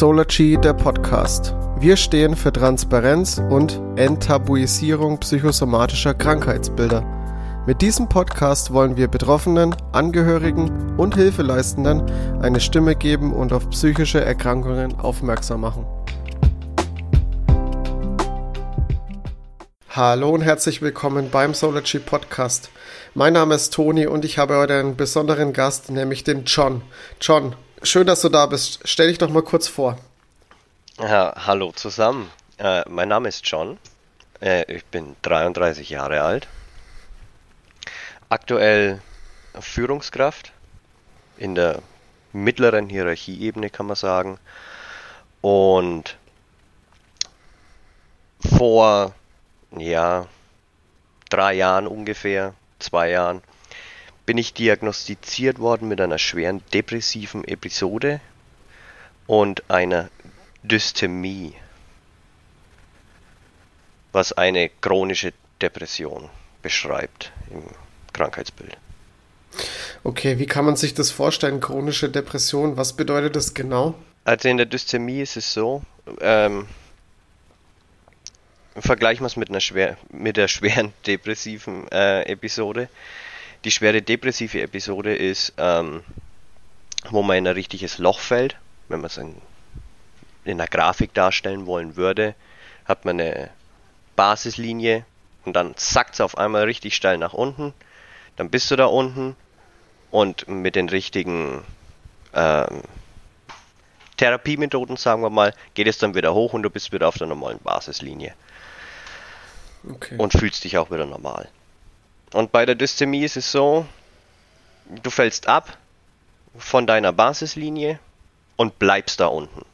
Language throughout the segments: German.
Solargy, der Podcast. Wir stehen für Transparenz und Enttabuisierung psychosomatischer Krankheitsbilder. Mit diesem Podcast wollen wir Betroffenen, Angehörigen und Hilfeleistenden eine Stimme geben und auf psychische Erkrankungen aufmerksam machen. Hallo und herzlich willkommen beim Solargy Podcast. Mein Name ist Toni und ich habe heute einen besonderen Gast, nämlich den John. John, schön, dass du da bist. Stell dich doch mal kurz vor. Ja, hallo zusammen. Äh, mein Name ist John. Äh, ich bin 33 Jahre alt. Aktuell Führungskraft in der mittleren Hierarchieebene, kann man sagen. Und vor, ja, drei Jahren ungefähr, zwei Jahren, bin ich diagnostiziert worden mit einer schweren depressiven Episode und einer Dysthemie, was eine chronische Depression beschreibt im Krankheitsbild. Okay, wie kann man sich das vorstellen, chronische Depression? Was bedeutet das genau? Also in der Dysthemie ist es so, ähm, vergleichen wir es mit, einer schwer, mit der schweren depressiven äh, Episode. Die schwere depressive Episode ist, ähm, wo man in ein richtiges Loch fällt, wenn man es in, in einer Grafik darstellen wollen würde, hat man eine Basislinie und dann zackt es auf einmal richtig steil nach unten. Dann bist du da unten und mit den richtigen ähm, Therapiemethoden, sagen wir mal, geht es dann wieder hoch und du bist wieder auf der normalen Basislinie. Okay. Und fühlst dich auch wieder normal. Und bei der Dysthemie ist es so, du fällst ab von deiner Basislinie und bleibst da unten.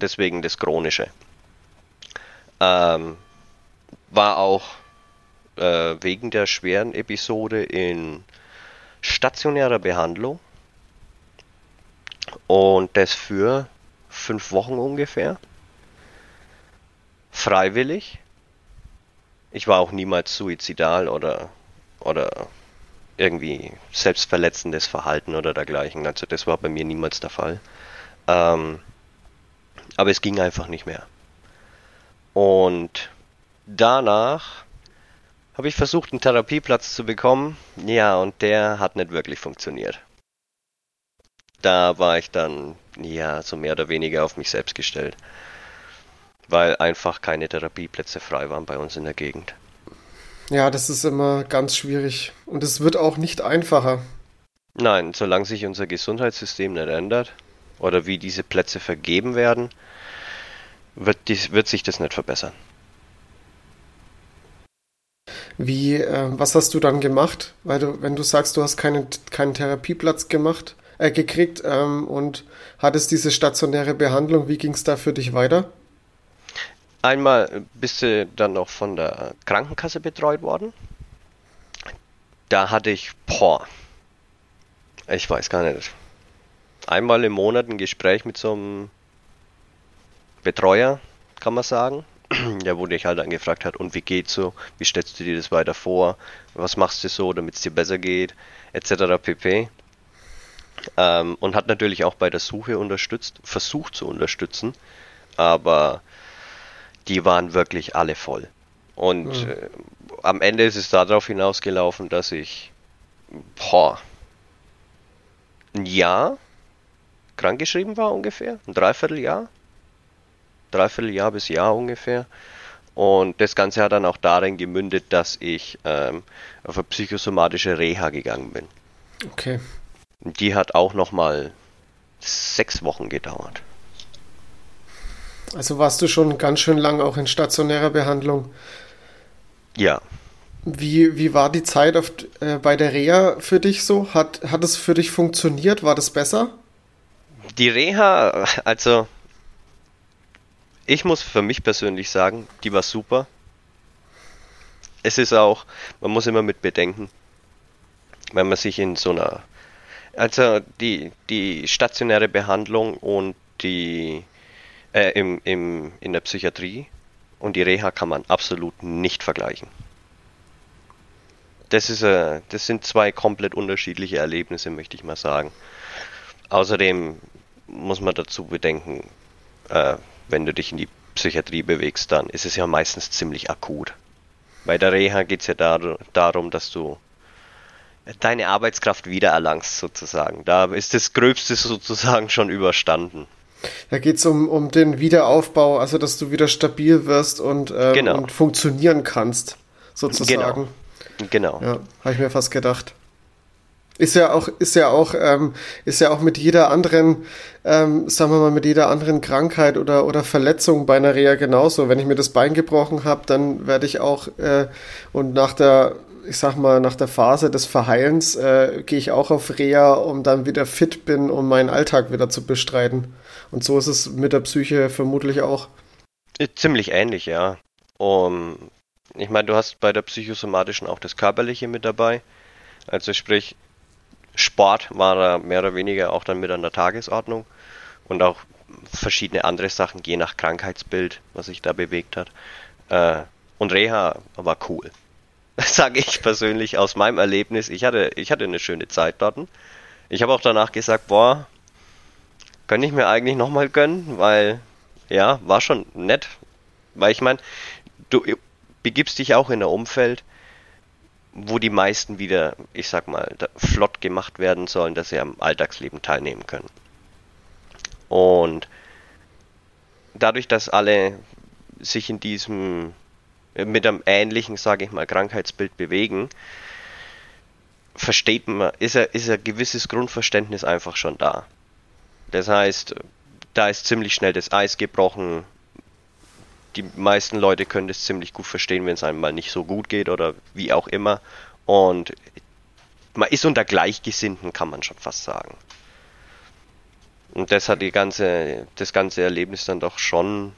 Deswegen das Chronische. Ähm, war auch äh, wegen der schweren Episode in stationärer Behandlung. Und das für fünf Wochen ungefähr. Freiwillig. Ich war auch niemals suizidal oder, oder irgendwie selbstverletzendes Verhalten oder dergleichen. Also das war bei mir niemals der Fall. Ähm, aber es ging einfach nicht mehr. Und danach habe ich versucht, einen Therapieplatz zu bekommen. Ja, und der hat nicht wirklich funktioniert. Da war ich dann, ja, so mehr oder weniger auf mich selbst gestellt weil einfach keine Therapieplätze frei waren bei uns in der Gegend. Ja, das ist immer ganz schwierig und es wird auch nicht einfacher. Nein, solange sich unser Gesundheitssystem nicht ändert oder wie diese Plätze vergeben werden, wird, dies, wird sich das nicht verbessern. Wie, äh, was hast du dann gemacht? Weil du, wenn du sagst, du hast keinen, keinen Therapieplatz gemacht, äh, gekriegt ähm, und hattest diese stationäre Behandlung, wie ging es da für dich weiter? Einmal bist du dann noch von der Krankenkasse betreut worden. Da hatte ich, boah, ich weiß gar nicht, einmal im Monat ein Gespräch mit so einem Betreuer, kann man sagen. Der wurde ich halt angefragt hat, und wie geht's so? Wie stellst du dir das weiter vor? Was machst du so, damit es dir besser geht? Etc. pp. Ähm, und hat natürlich auch bei der Suche unterstützt, versucht zu unterstützen, aber die waren wirklich alle voll. Und mhm. äh, am Ende ist es darauf hinausgelaufen, dass ich boah, ein Jahr krankgeschrieben war ungefähr, ein Dreivierteljahr. Dreivierteljahr bis Jahr ungefähr. Und das Ganze hat dann auch darin gemündet, dass ich ähm, auf eine psychosomatische Reha gegangen bin. Okay. Die hat auch nochmal sechs Wochen gedauert. Also warst du schon ganz schön lang auch in stationärer Behandlung. Ja. Wie, wie war die Zeit auf, äh, bei der Reha für dich so? Hat, hat es für dich funktioniert? War das besser? Die Reha, also ich muss für mich persönlich sagen, die war super. Es ist auch, man muss immer mit bedenken, wenn man sich in so einer, also die, die stationäre Behandlung und die äh, im, im, in der Psychiatrie und die Reha kann man absolut nicht vergleichen. Das, ist, äh, das sind zwei komplett unterschiedliche Erlebnisse, möchte ich mal sagen. Außerdem muss man dazu bedenken, äh, wenn du dich in die Psychiatrie bewegst, dann ist es ja meistens ziemlich akut. Bei der Reha geht es ja dar darum, dass du deine Arbeitskraft wiedererlangst, sozusagen. Da ist das Gröbste sozusagen schon überstanden. Da geht es um, um den Wiederaufbau, also dass du wieder stabil wirst und, ähm, genau. und funktionieren kannst, sozusagen. Genau. genau. Ja, habe ich mir fast gedacht. Ist ja auch, ist ja auch, ähm, ist ja auch mit jeder anderen, ähm, sagen wir mal, mit jeder anderen Krankheit oder, oder Verletzung bei einer Reha genauso. Wenn ich mir das Bein gebrochen habe, dann werde ich auch äh, und nach der, ich sag mal, nach der Phase des Verheilens äh, gehe ich auch auf Reha, um dann wieder fit bin, um meinen Alltag wieder zu bestreiten. Und so ist es mit der Psyche vermutlich auch. Äh, ziemlich ähnlich, ja. Um, ich meine, du hast bei der psychosomatischen auch das Körperliche mit dabei. Also sprich, Sport war da mehr oder weniger auch dann mit an der Tagesordnung und auch verschiedene andere Sachen, je nach Krankheitsbild, was sich da bewegt hat. Äh, und Reha war cool. Sage ich persönlich aus meinem Erlebnis. Ich hatte, ich hatte eine schöne Zeit dort. Ich habe auch danach gesagt, boah, könnte ich mir eigentlich nochmal gönnen, weil ja, war schon nett. Weil ich meine, du begibst dich auch in ein Umfeld, wo die meisten wieder, ich sag mal, flott gemacht werden sollen, dass sie am Alltagsleben teilnehmen können. Und dadurch, dass alle sich in diesem mit einem ähnlichen, sage ich mal, Krankheitsbild bewegen, versteht man, ist, er, ist ein gewisses Grundverständnis einfach schon da. Das heißt, da ist ziemlich schnell das Eis gebrochen, die meisten Leute können das ziemlich gut verstehen, wenn es einem mal nicht so gut geht oder wie auch immer. Und man ist unter Gleichgesinnten, kann man schon fast sagen. Und das hat die ganze, das ganze Erlebnis dann doch schon,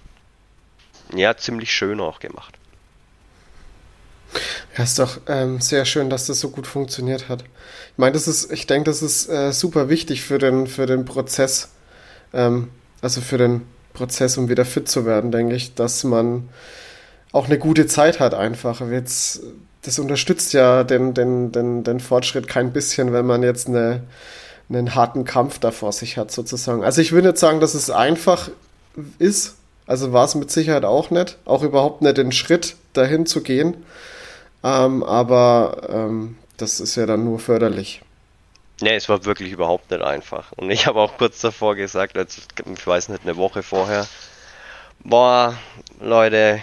ja, ziemlich schön auch gemacht. Ja, ist doch ähm, sehr schön, dass das so gut funktioniert hat. Ich meine, das ist, ich denke, das ist äh, super wichtig für den, für den Prozess, ähm, also für den Prozess, um wieder fit zu werden, denke ich, dass man auch eine gute Zeit hat einfach. Jetzt, das unterstützt ja den, den, den, den Fortschritt kein bisschen, wenn man jetzt eine, einen harten Kampf da vor sich hat, sozusagen. Also ich würde nicht sagen, dass es einfach ist. Also war es mit Sicherheit auch nicht. Auch überhaupt nicht den Schritt dahin zu gehen. Ähm, aber ähm, das ist ja dann nur förderlich. Nee, es war wirklich überhaupt nicht einfach. Und ich habe auch kurz davor gesagt, als, ich weiß nicht, eine Woche vorher, boah, Leute,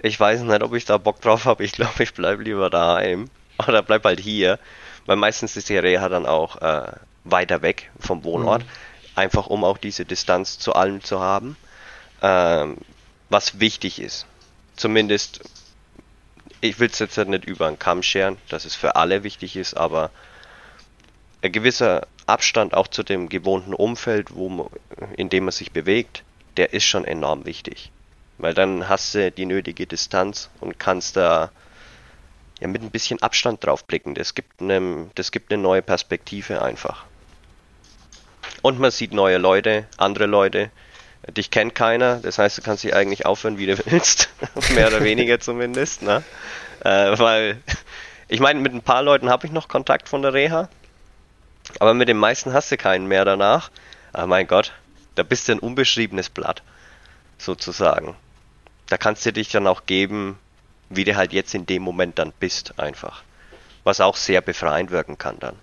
ich weiß nicht, ob ich da Bock drauf habe. Ich glaube, ich bleibe lieber daheim. Oder bleib halt hier. Weil meistens ist die Reha dann auch äh, weiter weg vom Wohnort. Mhm. Einfach um auch diese Distanz zu allem zu haben. Ähm, was wichtig ist. Zumindest, ich will es jetzt nicht über einen Kamm scheren, dass es für alle wichtig ist, aber ein gewisser Abstand auch zu dem gewohnten Umfeld, wo man, in dem man sich bewegt, der ist schon enorm wichtig. Weil dann hast du die nötige Distanz und kannst da ja mit ein bisschen Abstand drauf blicken. Das gibt, eine, das gibt eine neue Perspektive einfach. Und man sieht neue Leute, andere Leute. Dich kennt keiner, das heißt, du kannst dich eigentlich aufhören, wie du willst. Mehr oder weniger zumindest. Ne? Äh, weil, ich meine, mit ein paar Leuten habe ich noch Kontakt von der Reha. Aber mit den meisten hast du keinen mehr danach. Aber mein Gott, da bist du ein unbeschriebenes Blatt, sozusagen. Da kannst du dich dann auch geben, wie du halt jetzt in dem Moment dann bist, einfach. Was auch sehr befreiend wirken kann dann.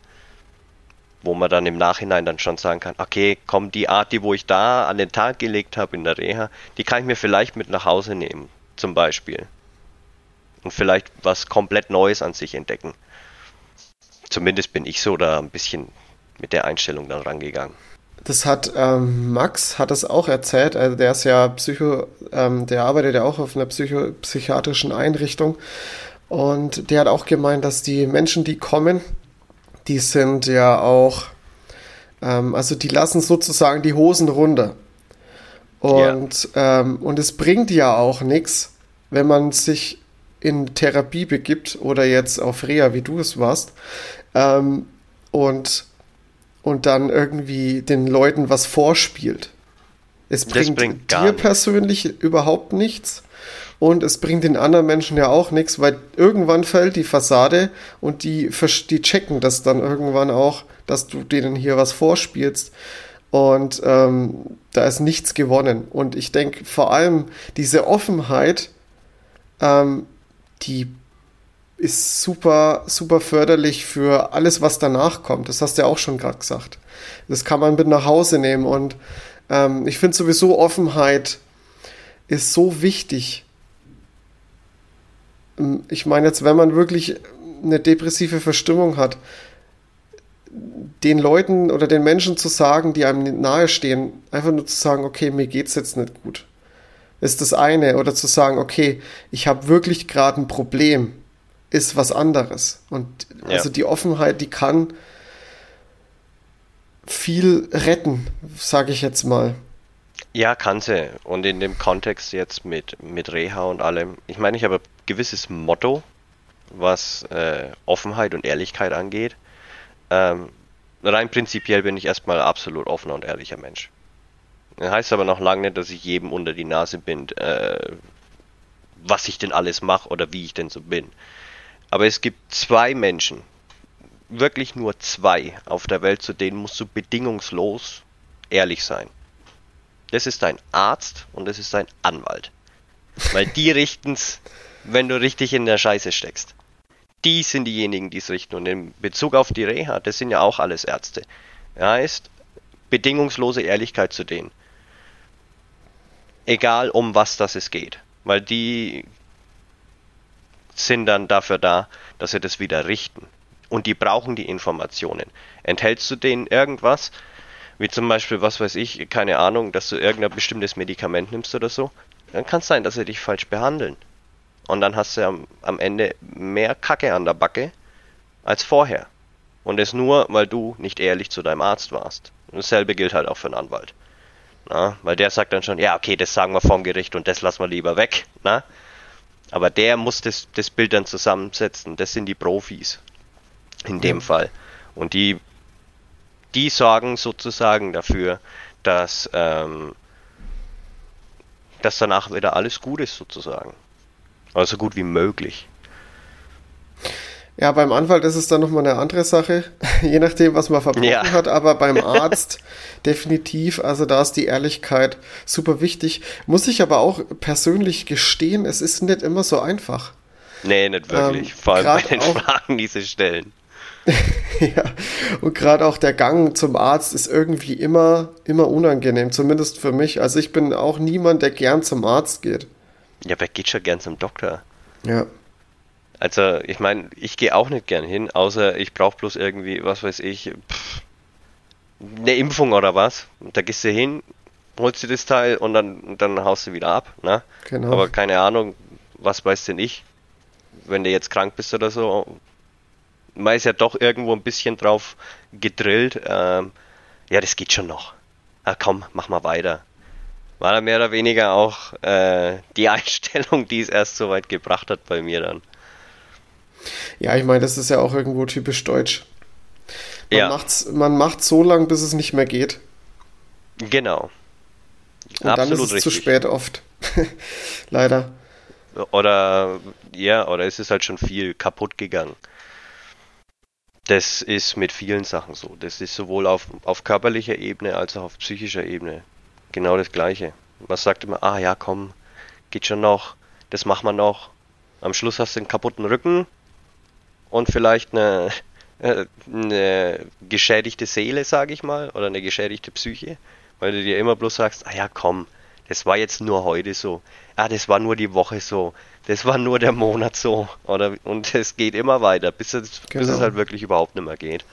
Wo man dann im Nachhinein dann schon sagen kann, okay, komm, die Art, die wo ich da an den Tag gelegt habe in der Reha, die kann ich mir vielleicht mit nach Hause nehmen, zum Beispiel. Und vielleicht was komplett Neues an sich entdecken. Zumindest bin ich so da ein bisschen mit der Einstellung dann rangegangen. Das hat ähm, Max hat das auch erzählt. Also der ist ja Psycho, ähm, der arbeitet ja auch auf einer Psycho psychiatrischen Einrichtung und der hat auch gemeint, dass die Menschen, die kommen, die sind ja auch, ähm, also die lassen sozusagen die Hosen runter. Und, ja. ähm, und es bringt ja auch nichts, wenn man sich in Therapie begibt oder jetzt auf Reha, wie du es warst, ähm, und, und dann irgendwie den Leuten was vorspielt. Es bringt, bringt dir persönlich überhaupt nichts und es bringt den anderen Menschen ja auch nichts, weil irgendwann fällt die Fassade und die, die checken das dann irgendwann auch, dass du denen hier was vorspielst Und ähm, da ist nichts gewonnen. Und ich denke vor allem diese Offenheit, ähm, die ist super, super förderlich für alles, was danach kommt. Das hast du ja auch schon gerade gesagt. Das kann man mit nach Hause nehmen. Und ähm, ich finde sowieso Offenheit ist so wichtig. Ähm, ich meine jetzt, wenn man wirklich eine depressive Verstimmung hat, den Leuten oder den Menschen zu sagen, die einem nahestehen, einfach nur zu sagen, okay, mir geht's jetzt nicht gut. Ist das eine. Oder zu sagen, okay, ich habe wirklich gerade ein Problem, ist was anderes. Und ja. also die Offenheit, die kann viel retten, sage ich jetzt mal. Ja, kann sie. Und in dem Kontext jetzt mit, mit Reha und allem, ich meine, ich habe ein gewisses Motto, was äh, Offenheit und Ehrlichkeit angeht. Ähm, rein prinzipiell bin ich erstmal absolut offener und ehrlicher Mensch. Das heißt aber noch lange nicht, dass ich jedem unter die Nase bin, äh, was ich denn alles mache oder wie ich denn so bin. Aber es gibt zwei Menschen, wirklich nur zwei auf der Welt, zu denen musst du bedingungslos ehrlich sein. Das ist dein Arzt und das ist dein Anwalt. Weil die richten's, wenn du richtig in der Scheiße steckst die sind diejenigen, die es richten. Und in Bezug auf die Reha, das sind ja auch alles Ärzte. Heißt, bedingungslose Ehrlichkeit zu denen. Egal um was das es geht. Weil die sind dann dafür da, dass sie das wieder richten. Und die brauchen die Informationen. Enthältst du denen irgendwas, wie zum Beispiel, was weiß ich, keine Ahnung, dass du irgendein bestimmtes Medikament nimmst oder so, dann kann es sein, dass sie dich falsch behandeln. Und dann hast du am, am Ende mehr Kacke an der Backe als vorher. Und das nur, weil du nicht ehrlich zu deinem Arzt warst. Und dasselbe gilt halt auch für einen Anwalt. Na, weil der sagt dann schon, ja, okay, das sagen wir vom Gericht und das lassen wir lieber weg. Na? Aber der muss das, das Bild dann zusammensetzen. Das sind die Profis. In dem. Fall. Und die, die sorgen sozusagen dafür, dass, ähm, dass danach wieder alles gut ist, sozusagen. Also so gut wie möglich. Ja, beim Anwalt ist es dann nochmal eine andere Sache, je nachdem, was man verbrochen ja. hat, aber beim Arzt definitiv, also da ist die Ehrlichkeit super wichtig. Muss ich aber auch persönlich gestehen, es ist nicht immer so einfach. Nee, nicht wirklich. Ähm, Vor allem bei den auch, Fragen, die sie stellen. ja, und gerade auch der Gang zum Arzt ist irgendwie immer, immer unangenehm, zumindest für mich. Also ich bin auch niemand, der gern zum Arzt geht. Ja, wer geht schon gern zum Doktor? Ja. Also, ich meine, ich gehe auch nicht gern hin, außer ich brauche bloß irgendwie, was weiß ich, pff, eine Impfung oder was. Und da gehst du hin, holst dir das Teil und dann, dann haust du wieder ab. Ne? Genau. Aber keine Ahnung, was weiß denn ich, wenn du jetzt krank bist oder so. Man ist ja doch irgendwo ein bisschen drauf gedrillt. Ähm, ja, das geht schon noch. Ah, komm, mach mal weiter war da mehr oder weniger auch äh, die Einstellung, die es erst so weit gebracht hat bei mir dann. Ja, ich meine, das ist ja auch irgendwo typisch deutsch. Man, ja. macht's, man macht so lang, bis es nicht mehr geht. Genau. Und Absolut dann ist es richtig. zu spät oft. Leider. Oder ja, oder ist es halt schon viel kaputt gegangen. Das ist mit vielen Sachen so. Das ist sowohl auf, auf körperlicher Ebene als auch auf psychischer Ebene genau das Gleiche. Man sagt immer, ah ja, komm, geht schon noch, das machen wir noch. Am Schluss hast du einen kaputten Rücken und vielleicht eine, äh, eine geschädigte Seele, sage ich mal, oder eine geschädigte Psyche, weil du dir immer bloß sagst, ah ja, komm, das war jetzt nur heute so, ah, das war nur die Woche so, das war nur der Monat so, oder und es geht immer weiter, bis es, genau. bis es genau. halt wirklich überhaupt nicht mehr geht.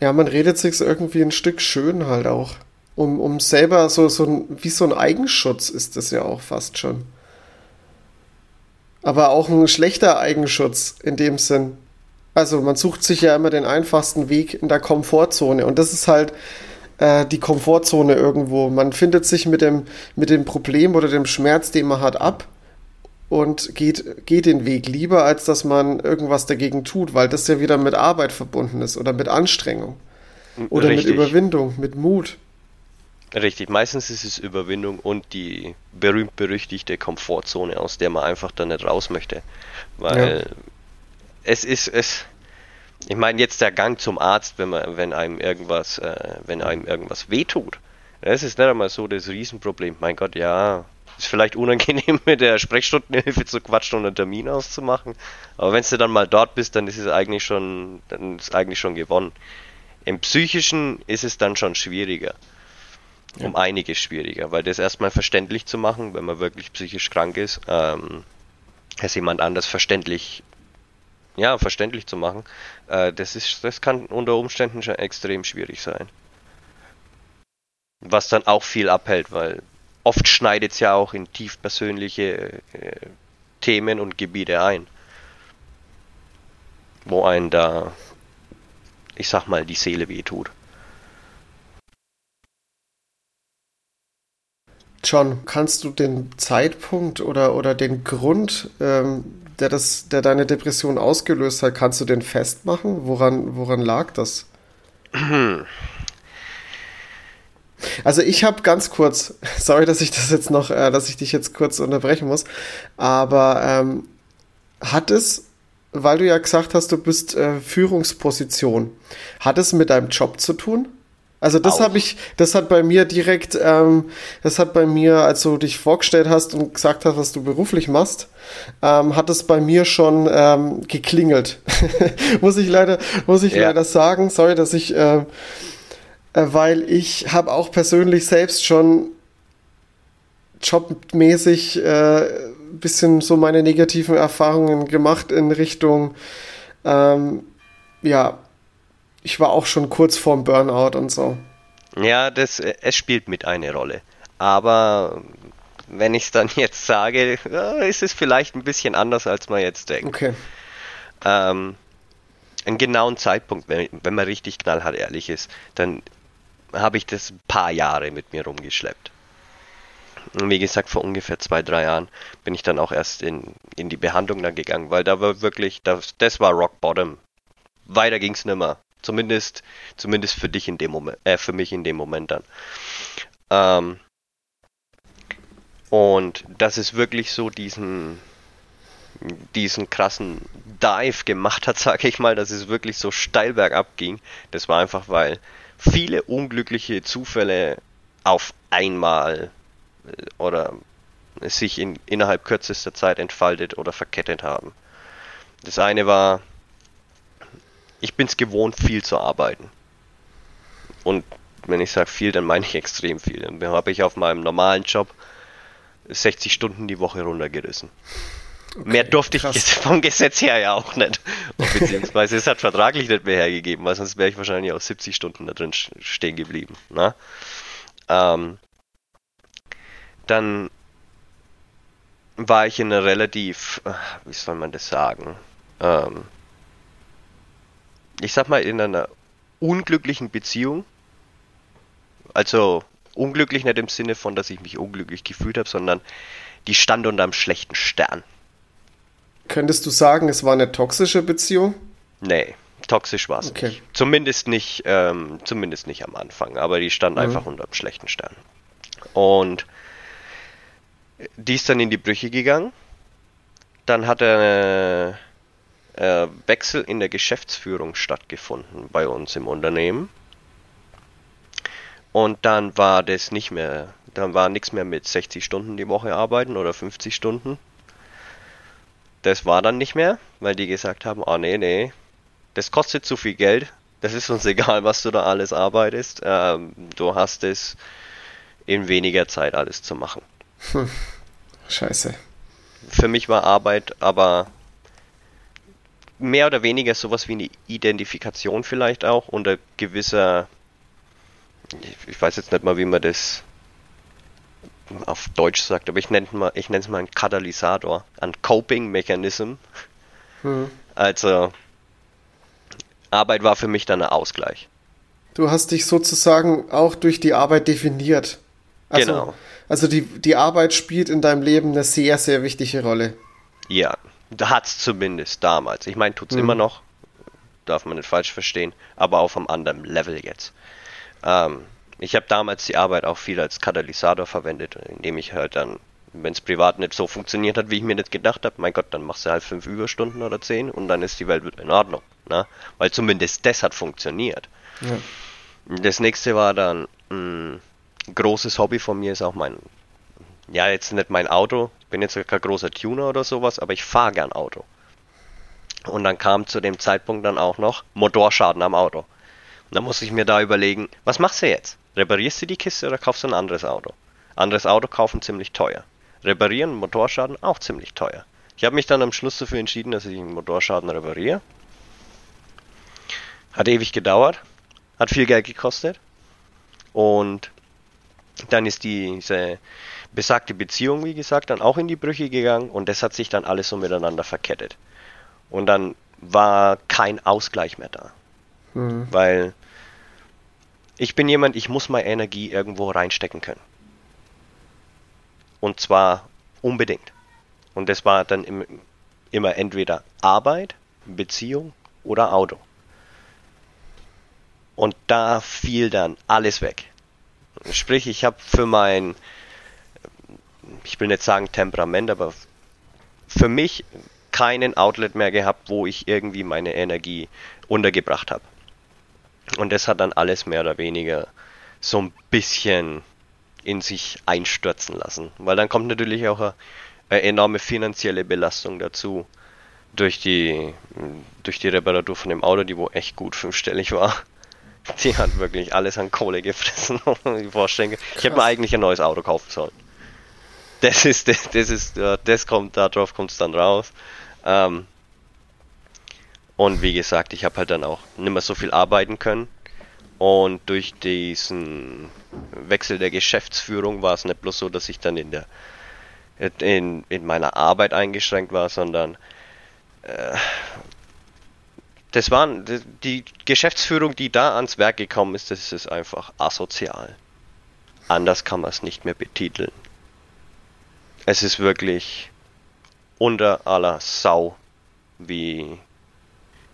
Ja, man redet sich irgendwie ein Stück schön halt auch um, um selber so, so ein, wie so ein Eigenschutz ist das ja auch fast schon. Aber auch ein schlechter Eigenschutz in dem Sinn. Also man sucht sich ja immer den einfachsten Weg in der Komfortzone und das ist halt äh, die Komfortzone irgendwo. Man findet sich mit dem, mit dem Problem oder dem Schmerz, den man hat, ab und geht, geht den Weg lieber, als dass man irgendwas dagegen tut, weil das ja wieder mit Arbeit verbunden ist oder mit Anstrengung oder Richtig. mit Überwindung, mit Mut. Richtig, meistens ist es Überwindung und die berühmt-berüchtigte Komfortzone, aus der man einfach dann nicht raus möchte. Weil ja. es ist, es, Ich meine jetzt der Gang zum Arzt, wenn man, wenn einem irgendwas, äh, wenn einem irgendwas wehtut. Das ist nicht einmal so das Riesenproblem. Mein Gott, ja, ist vielleicht unangenehm mit der Sprechstundenhilfe zu quatschen und einen Termin auszumachen. Aber wenn du dann mal dort bist, dann ist es eigentlich schon, dann ist eigentlich schon gewonnen. Im Psychischen ist es dann schon schwieriger. Ja. Um einiges schwieriger, weil das erstmal verständlich zu machen, wenn man wirklich psychisch krank ist, ähm, es jemand anders verständlich, ja, verständlich zu machen, äh, das ist, das kann unter Umständen schon extrem schwierig sein. Was dann auch viel abhält, weil oft schneidet es ja auch in tief persönliche äh, Themen und Gebiete ein. Wo einen da, ich sag mal, die Seele wehtut. John, kannst du den Zeitpunkt oder, oder den Grund, ähm, der, das, der deine Depression ausgelöst hat, kannst du den festmachen? Woran, woran lag das? Also ich habe ganz kurz, sorry, dass ich das jetzt noch, äh, dass ich dich jetzt kurz unterbrechen muss, aber ähm, hat es, weil du ja gesagt hast, du bist äh, Führungsposition, hat es mit deinem Job zu tun? Also das habe ich, das hat bei mir direkt, ähm, das hat bei mir, als du dich vorgestellt hast und gesagt hast, was du beruflich machst, ähm, hat es bei mir schon ähm, geklingelt. muss ich leider, muss ich ja. leider sagen. Sorry, dass ich äh, äh, weil ich habe auch persönlich selbst schon jobmäßig äh, bisschen so meine negativen Erfahrungen gemacht in Richtung, ähm, ja, ich war auch schon kurz vorm Burnout und so. Ja, das, äh, es spielt mit eine Rolle. Aber wenn ich es dann jetzt sage, ist es vielleicht ein bisschen anders, als man jetzt denkt. Okay. Ähm, einen genauen Zeitpunkt, wenn, wenn man richtig knallhart ehrlich ist, dann habe ich das ein paar Jahre mit mir rumgeschleppt. Und wie gesagt, vor ungefähr zwei, drei Jahren bin ich dann auch erst in, in die Behandlung dann gegangen, weil da war wirklich, das, das war Rock Bottom. Weiter ging's nimmer. Zumindest, zumindest für dich in dem Moment, äh, für mich in dem Moment dann. Ähm, und das ist wirklich so diesen, diesen krassen Dive gemacht hat, sage ich mal, dass es wirklich so steil bergab ging. Das war einfach, weil viele unglückliche Zufälle auf einmal äh, oder sich in, innerhalb kürzester Zeit entfaltet oder verkettet haben. Das eine war, ich bin es gewohnt, viel zu arbeiten. Und wenn ich sage viel, dann meine ich extrem viel. Dann habe ich auf meinem normalen Job 60 Stunden die Woche runtergerissen. Okay, mehr durfte krass. ich vom Gesetz her ja auch nicht. Beziehungsweise es hat vertraglich nicht mehr hergegeben, weil sonst wäre ich wahrscheinlich auch 70 Stunden da drin stehen geblieben. Ne? Ähm, dann war ich in einer relativ, äh, wie soll man das sagen? Ähm, ich sag mal, in einer unglücklichen Beziehung. Also unglücklich nicht im Sinne von, dass ich mich unglücklich gefühlt habe, sondern die stand unter einem schlechten Stern. Könntest du sagen, es war eine toxische Beziehung? Nee, toxisch war es okay. nicht. Zumindest nicht, ähm, zumindest nicht am Anfang, aber die stand mhm. einfach unter einem schlechten Stern. Und die ist dann in die Brüche gegangen. Dann hat ein äh, Wechsel in der Geschäftsführung stattgefunden bei uns im Unternehmen. Und dann war das nicht mehr, dann war nichts mehr mit 60 Stunden die Woche arbeiten oder 50 Stunden, das war dann nicht mehr, weil die gesagt haben, oh nee, nee, das kostet zu viel Geld, das ist uns egal, was du da alles arbeitest, ähm, du hast es in weniger Zeit alles zu machen. Hm. Scheiße. Für mich war Arbeit aber mehr oder weniger sowas wie eine Identifikation vielleicht auch unter gewisser, ich weiß jetzt nicht mal, wie man das auf Deutsch sagt, aber ich nenne mal, ich nenne es mal einen Katalysator, ein Coping Mechanism. Hm. Also Arbeit war für mich dann ein Ausgleich. Du hast dich sozusagen auch durch die Arbeit definiert. Also, genau. Also die, die Arbeit spielt in deinem Leben eine sehr, sehr wichtige Rolle. Ja, hat es zumindest damals. Ich meine, tut es hm. immer noch, darf man nicht falsch verstehen, aber auf einem anderen Level jetzt. Ähm, ich habe damals die Arbeit auch viel als Katalysator verwendet, indem ich halt dann, wenn es privat nicht so funktioniert hat, wie ich mir nicht gedacht habe, mein Gott, dann machst du halt fünf Überstunden oder zehn und dann ist die Welt wieder in Ordnung. Ne? Weil zumindest das hat funktioniert. Ja. Das nächste war dann ein großes Hobby von mir, ist auch mein, ja, jetzt nicht mein Auto. Ich bin jetzt kein großer Tuner oder sowas, aber ich fahre gern Auto. Und dann kam zu dem Zeitpunkt dann auch noch Motorschaden am Auto. Und dann muss ich mir da überlegen, was machst du jetzt? Reparierst du die Kiste oder kaufst du ein anderes Auto? Anderes Auto kaufen ziemlich teuer. Reparieren, Motorschaden auch ziemlich teuer. Ich habe mich dann am Schluss dafür entschieden, dass ich einen Motorschaden repariere. Hat ewig gedauert, hat viel Geld gekostet und dann ist diese besagte Beziehung, wie gesagt, dann auch in die Brüche gegangen und das hat sich dann alles so miteinander verkettet. Und dann war kein Ausgleich mehr da. Mhm. Weil ich bin jemand, ich muss meine Energie irgendwo reinstecken können. Und zwar unbedingt. Und das war dann im, immer entweder Arbeit, Beziehung oder Auto. Und da fiel dann alles weg. Sprich, ich habe für mein, ich will nicht sagen Temperament, aber für mich keinen Outlet mehr gehabt, wo ich irgendwie meine Energie untergebracht habe. Und das hat dann alles mehr oder weniger so ein bisschen in sich einstürzen lassen. Weil dann kommt natürlich auch eine, eine enorme finanzielle Belastung dazu. Durch die, durch die Reparatur von dem Auto, die wo echt gut fünfstellig war. Die hat wirklich alles an Kohle gefressen, Ich hätte mir eigentlich ein neues Auto kaufen sollen. Das ist, das, das ist, das kommt, darauf kommt es dann raus. Ähm, und wie gesagt, ich habe halt dann auch nicht mehr so viel arbeiten können. Und durch diesen Wechsel der Geschäftsführung war es nicht bloß so, dass ich dann in der in, in meiner Arbeit eingeschränkt war, sondern äh, das waren die Geschäftsführung, die da ans Werk gekommen ist, das ist einfach asozial. Anders kann man es nicht mehr betiteln. Es ist wirklich unter aller Sau, wie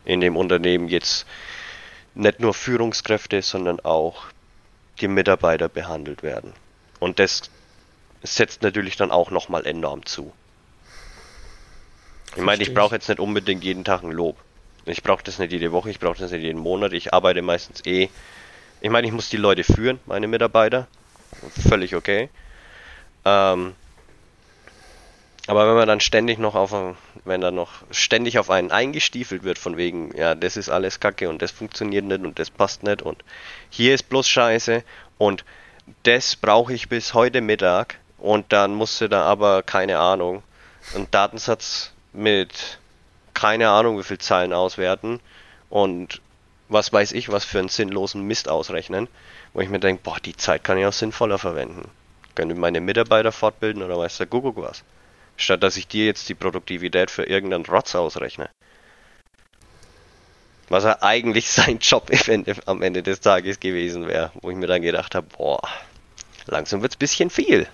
in dem Unternehmen jetzt nicht nur Führungskräfte, sondern auch die Mitarbeiter behandelt werden. Und das setzt natürlich dann auch nochmal enorm zu. Ich meine, ich brauche jetzt nicht unbedingt jeden Tag ein Lob. Ich brauche das nicht jede Woche, ich brauche das nicht jeden Monat. Ich arbeite meistens eh. Ich meine, ich muss die Leute führen, meine Mitarbeiter. Völlig okay. Ähm, aber wenn man dann ständig noch auf, wenn dann noch ständig auf einen eingestiefelt wird, von wegen, ja, das ist alles Kacke und das funktioniert nicht und das passt nicht und hier ist bloß Scheiße und das brauche ich bis heute Mittag und dann musste da aber, keine Ahnung, einen Datensatz mit keine Ahnung wie viel Zahlen auswerten und was weiß ich, was für einen sinnlosen Mist ausrechnen, wo ich mir denke, boah, die Zeit kann ich auch sinnvoller verwenden. Könnte meine Mitarbeiter fortbilden oder weiß der Kuckuck was statt dass ich dir jetzt die Produktivität für irgendeinen Rotz ausrechne. Was ja eigentlich sein Job am Ende des Tages gewesen wäre, wo ich mir dann gedacht habe, boah, langsam wird's bisschen viel.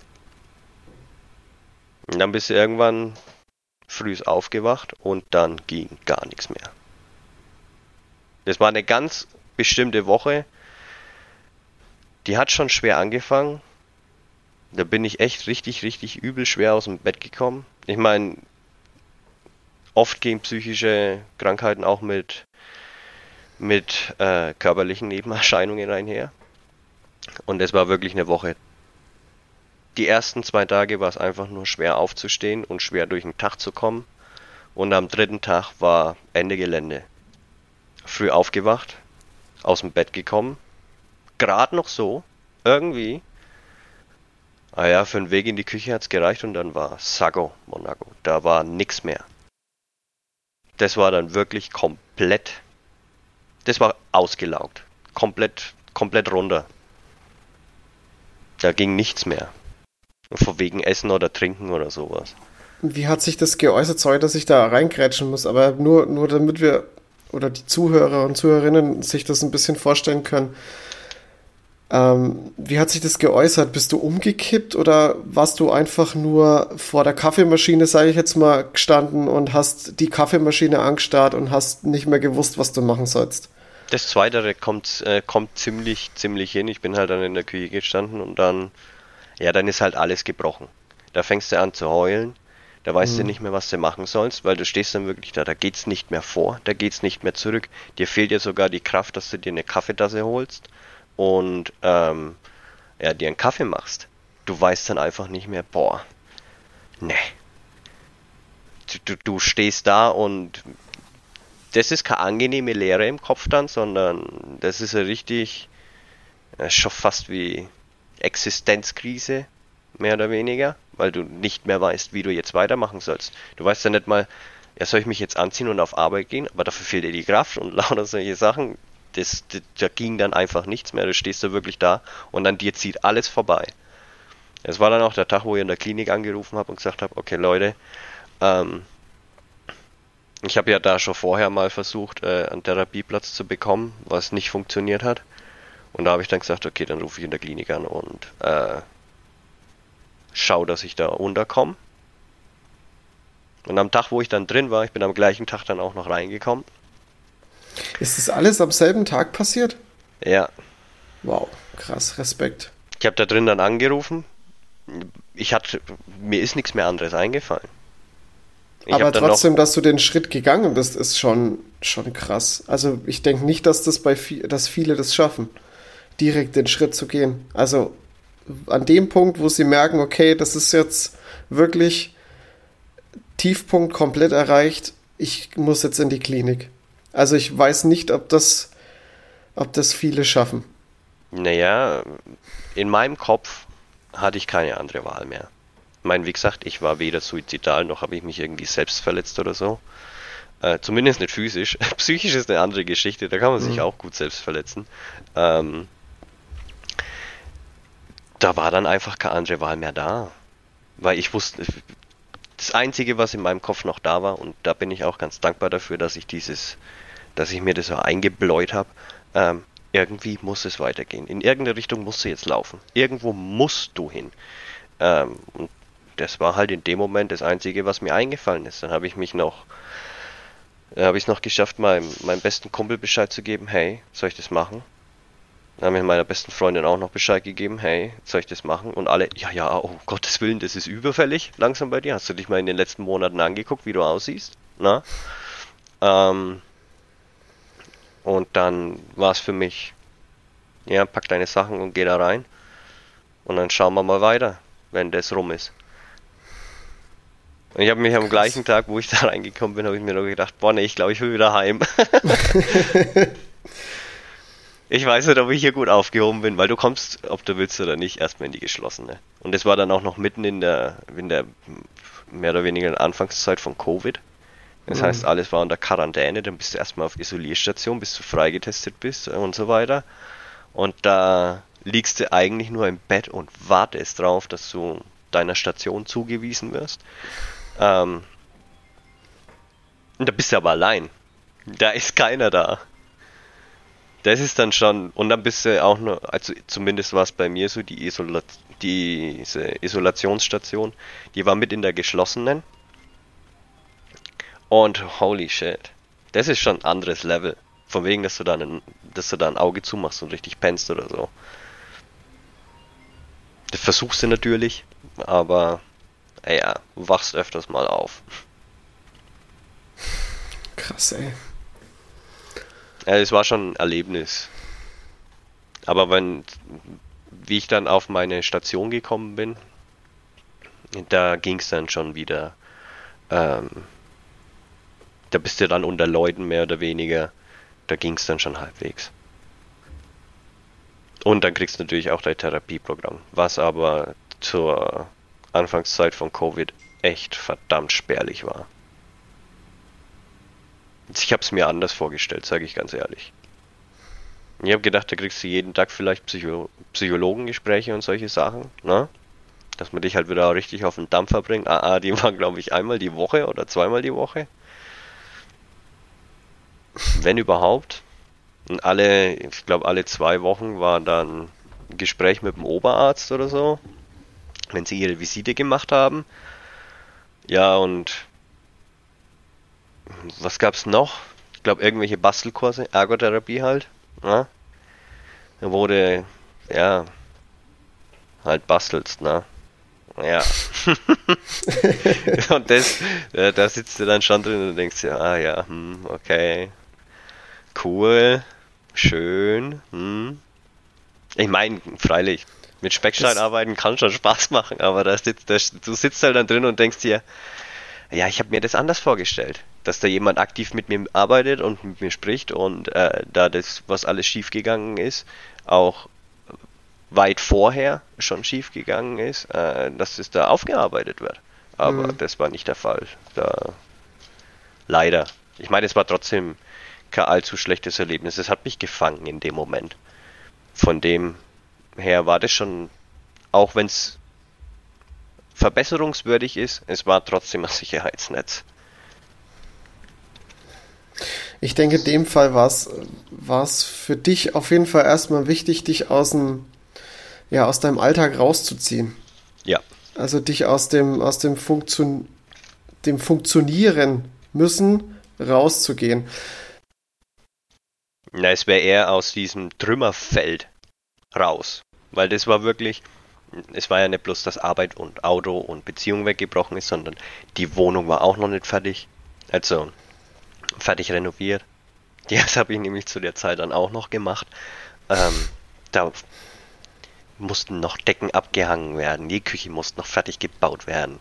Und dann bist du irgendwann früh aufgewacht und dann ging gar nichts mehr. Das war eine ganz bestimmte Woche. Die hat schon schwer angefangen, da bin ich echt richtig, richtig übel schwer aus dem Bett gekommen. Ich meine, oft gehen psychische Krankheiten auch mit, mit äh, körperlichen Nebenerscheinungen einher. Und es war wirklich eine Woche. Die ersten zwei Tage war es einfach nur schwer aufzustehen und schwer durch den Tag zu kommen. Und am dritten Tag war Ende Gelände. Früh aufgewacht, aus dem Bett gekommen, gerade noch so, irgendwie, Ah ja, für den Weg in die Küche hat's gereicht und dann war Sago Monaco. Da war nix mehr. Das war dann wirklich komplett. Das war ausgelaugt. Komplett, komplett runter. Da ging nichts mehr. Von wegen Essen oder Trinken oder sowas. Wie hat sich das geäußert? Sorry, dass ich da reingrätschen muss, aber nur, nur damit wir oder die Zuhörer und Zuhörerinnen sich das ein bisschen vorstellen können. Ähm, wie hat sich das geäußert? Bist du umgekippt oder warst du einfach nur vor der Kaffeemaschine, sage ich jetzt mal, gestanden und hast die Kaffeemaschine angestarrt und hast nicht mehr gewusst, was du machen sollst? Das Zweite kommt, äh, kommt ziemlich, ziemlich hin. Ich bin halt dann in der Küche gestanden und dann, ja, dann ist halt alles gebrochen. Da fängst du an zu heulen. Da weißt mhm. du nicht mehr, was du machen sollst, weil du stehst dann wirklich da, da geht's nicht mehr vor, da geht's nicht mehr zurück. Dir fehlt ja sogar die Kraft, dass du dir eine Kaffeetasse holst und ähm, ja, dir einen Kaffee machst. Du weißt dann einfach nicht mehr, boah, ne. Du, du stehst da und das ist keine angenehme Leere im Kopf dann, sondern das ist richtig, schon fast wie Existenzkrise, mehr oder weniger, weil du nicht mehr weißt, wie du jetzt weitermachen sollst. Du weißt ja nicht mal, ja, soll ich mich jetzt anziehen und auf Arbeit gehen, aber dafür fehlt dir die Kraft und lauter solche Sachen. Das, das, da ging dann einfach nichts mehr. Du stehst da wirklich da und dann dir zieht alles vorbei. Es war dann auch der Tag, wo ich in der Klinik angerufen habe und gesagt habe, okay Leute, ähm, ich habe ja da schon vorher mal versucht, äh, einen Therapieplatz zu bekommen, was nicht funktioniert hat. Und da habe ich dann gesagt, okay, dann rufe ich in der Klinik an und äh, schau, dass ich da unterkomme. Und am Tag, wo ich dann drin war, ich bin am gleichen Tag dann auch noch reingekommen. Ist das alles am selben Tag passiert? Ja. Wow, krass, Respekt. Ich habe da drin dann angerufen. Ich hatte, mir ist nichts mehr anderes eingefallen. Ich Aber trotzdem, dass du den Schritt gegangen bist, ist schon, schon krass. Also ich denke nicht, dass das bei dass viele das schaffen, direkt den Schritt zu gehen. Also an dem Punkt, wo sie merken, okay, das ist jetzt wirklich Tiefpunkt komplett erreicht, ich muss jetzt in die Klinik. Also ich weiß nicht, ob das, ob das viele schaffen. Naja, in meinem Kopf hatte ich keine andere Wahl mehr. Ich meine, wie gesagt, ich war weder suizidal noch habe ich mich irgendwie selbst verletzt oder so. Äh, zumindest nicht physisch. Psychisch ist eine andere Geschichte, da kann man sich mhm. auch gut selbst verletzen. Ähm, da war dann einfach keine andere Wahl mehr da. Weil ich wusste, das Einzige, was in meinem Kopf noch da war, und da bin ich auch ganz dankbar dafür, dass ich dieses, dass ich mir das so eingebläut habe, ähm, irgendwie muss es weitergehen. In irgendeine Richtung musst du jetzt laufen. Irgendwo musst du hin. Ähm, und das war halt in dem Moment das Einzige, was mir eingefallen ist. Dann habe ich mich noch, habe ich es noch geschafft, meinem, meinem besten Kumpel Bescheid zu geben, hey, soll ich das machen? Dann habe ich meiner besten Freundin auch noch Bescheid gegeben, hey, soll ich das machen? Und alle, ja, ja, oh Gottes Willen, das ist überfällig langsam bei dir. Hast du dich mal in den letzten Monaten angeguckt, wie du aussiehst? Na? Ähm, und dann war es für mich, ja, pack deine Sachen und geh da rein. Und dann schauen wir mal weiter, wenn das rum ist. Und ich habe mich am gleichen Tag, wo ich da reingekommen bin, habe ich mir nur gedacht, boah, nee, ich glaube, ich will wieder heim. Ich weiß nicht, ob ich hier gut aufgehoben bin, weil du kommst, ob du willst oder nicht, erstmal in die geschlossene. Und das war dann auch noch mitten in der, in der mehr oder weniger Anfangszeit von Covid. Das mhm. heißt, alles war unter Quarantäne, dann bist du erstmal auf Isolierstation, bis du freigetestet bist und so weiter. Und da liegst du eigentlich nur im Bett und wartest drauf, dass du deiner Station zugewiesen wirst. Ähm, und da bist du aber allein. Da ist keiner da das ist dann schon, und dann bist du auch nur, also zumindest war es bei mir so, die Isola diese Isolationsstation, die war mit in der geschlossenen. Und holy shit, das ist schon ein anderes Level. Von wegen, dass du da ein, dass du da ein Auge zumachst und richtig pennst oder so. Das versuchst du natürlich, aber ja, wachst öfters mal auf. Krass, ey. Ja, es war schon ein Erlebnis. Aber wenn, wie ich dann auf meine Station gekommen bin, da ging es dann schon wieder. Ähm, da bist du dann unter Leuten mehr oder weniger. Da ging es dann schon halbwegs. Und dann kriegst du natürlich auch dein Therapieprogramm, was aber zur Anfangszeit von Covid echt verdammt spärlich war. Ich habe es mir anders vorgestellt, sage ich ganz ehrlich. Ich habe gedacht, da kriegst du jeden Tag vielleicht Psycho Psychologengespräche und solche Sachen, ne? Dass man dich halt wieder richtig auf den Dampfer bringt. Ah, ah die waren, glaube ich, einmal die Woche oder zweimal die Woche. Wenn überhaupt. Und alle, ich glaube, alle zwei Wochen war dann ein Gespräch mit dem Oberarzt oder so. Wenn sie ihre Visite gemacht haben. Ja, und was gab's noch? Ich glaube, irgendwelche Bastelkurse, Ergotherapie halt. Ne? Da wurde, ja, halt bastelst, ne? Ja. und das, äh, da sitzt du dann schon drin und denkst ja, ah ja, hm, okay. Cool, schön, hm. Ich meine, freilich, mit Speckstein das arbeiten kann schon Spaß machen, aber da sitzt, da, du sitzt halt dann drin und denkst dir, ja, ich habe mir das anders vorgestellt, dass da jemand aktiv mit mir arbeitet und mit mir spricht und äh, da das, was alles schiefgegangen ist, auch weit vorher schon schiefgegangen ist, äh, dass es da aufgearbeitet wird. Aber mhm. das war nicht der Fall. Da leider. Ich meine, es war trotzdem kein allzu schlechtes Erlebnis. Es hat mich gefangen in dem Moment. Von dem her war das schon, auch wenn es verbesserungswürdig ist, es war trotzdem ein Sicherheitsnetz. Ich denke, in dem Fall war es für dich auf jeden Fall erstmal wichtig, dich aus dem, ja, aus deinem Alltag rauszuziehen. Ja. Also dich aus dem, aus dem, Funktion, dem Funktionieren müssen rauszugehen. Na, es wäre eher aus diesem Trümmerfeld raus. Weil das war wirklich, es war ja nicht bloß, dass Arbeit und Auto und Beziehung weggebrochen ist, sondern die Wohnung war auch noch nicht fertig. Also fertig renoviert. Das habe ich nämlich zu der Zeit dann auch noch gemacht. Ähm, da mussten noch Decken abgehangen werden, die Küche musste noch fertig gebaut werden,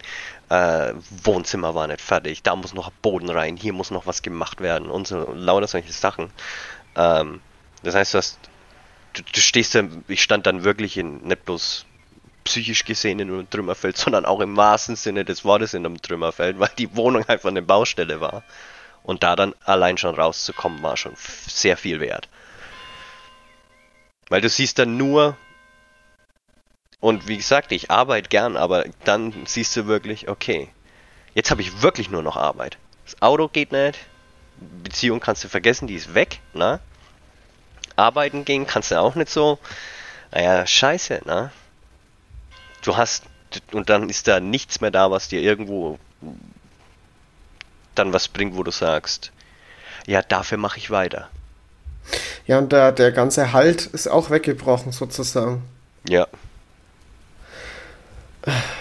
äh, Wohnzimmer war nicht fertig, da muss noch Boden rein, hier muss noch was gemacht werden und so lauter solche Sachen. Ähm, das heißt, du, hast, du, du stehst dann, ich stand dann wirklich in nicht bloß psychisch gesehen in einem Trümmerfeld, sondern auch im wahrsten Sinne des Wortes in einem Trümmerfeld, weil die Wohnung einfach eine Baustelle war. Und da dann allein schon rauszukommen, war schon sehr viel wert. Weil du siehst dann nur, und wie gesagt, ich arbeite gern, aber dann siehst du wirklich, okay, jetzt habe ich wirklich nur noch Arbeit. Das Auto geht nicht, Beziehung kannst du vergessen, die ist weg, ne? Arbeiten gehen kannst du auch nicht so. Naja, scheiße, ne? Du hast, und dann ist da nichts mehr da, was dir irgendwo dann was bringt, wo du sagst, ja, dafür mache ich weiter. Ja, und der, der ganze Halt ist auch weggebrochen, sozusagen. Ja.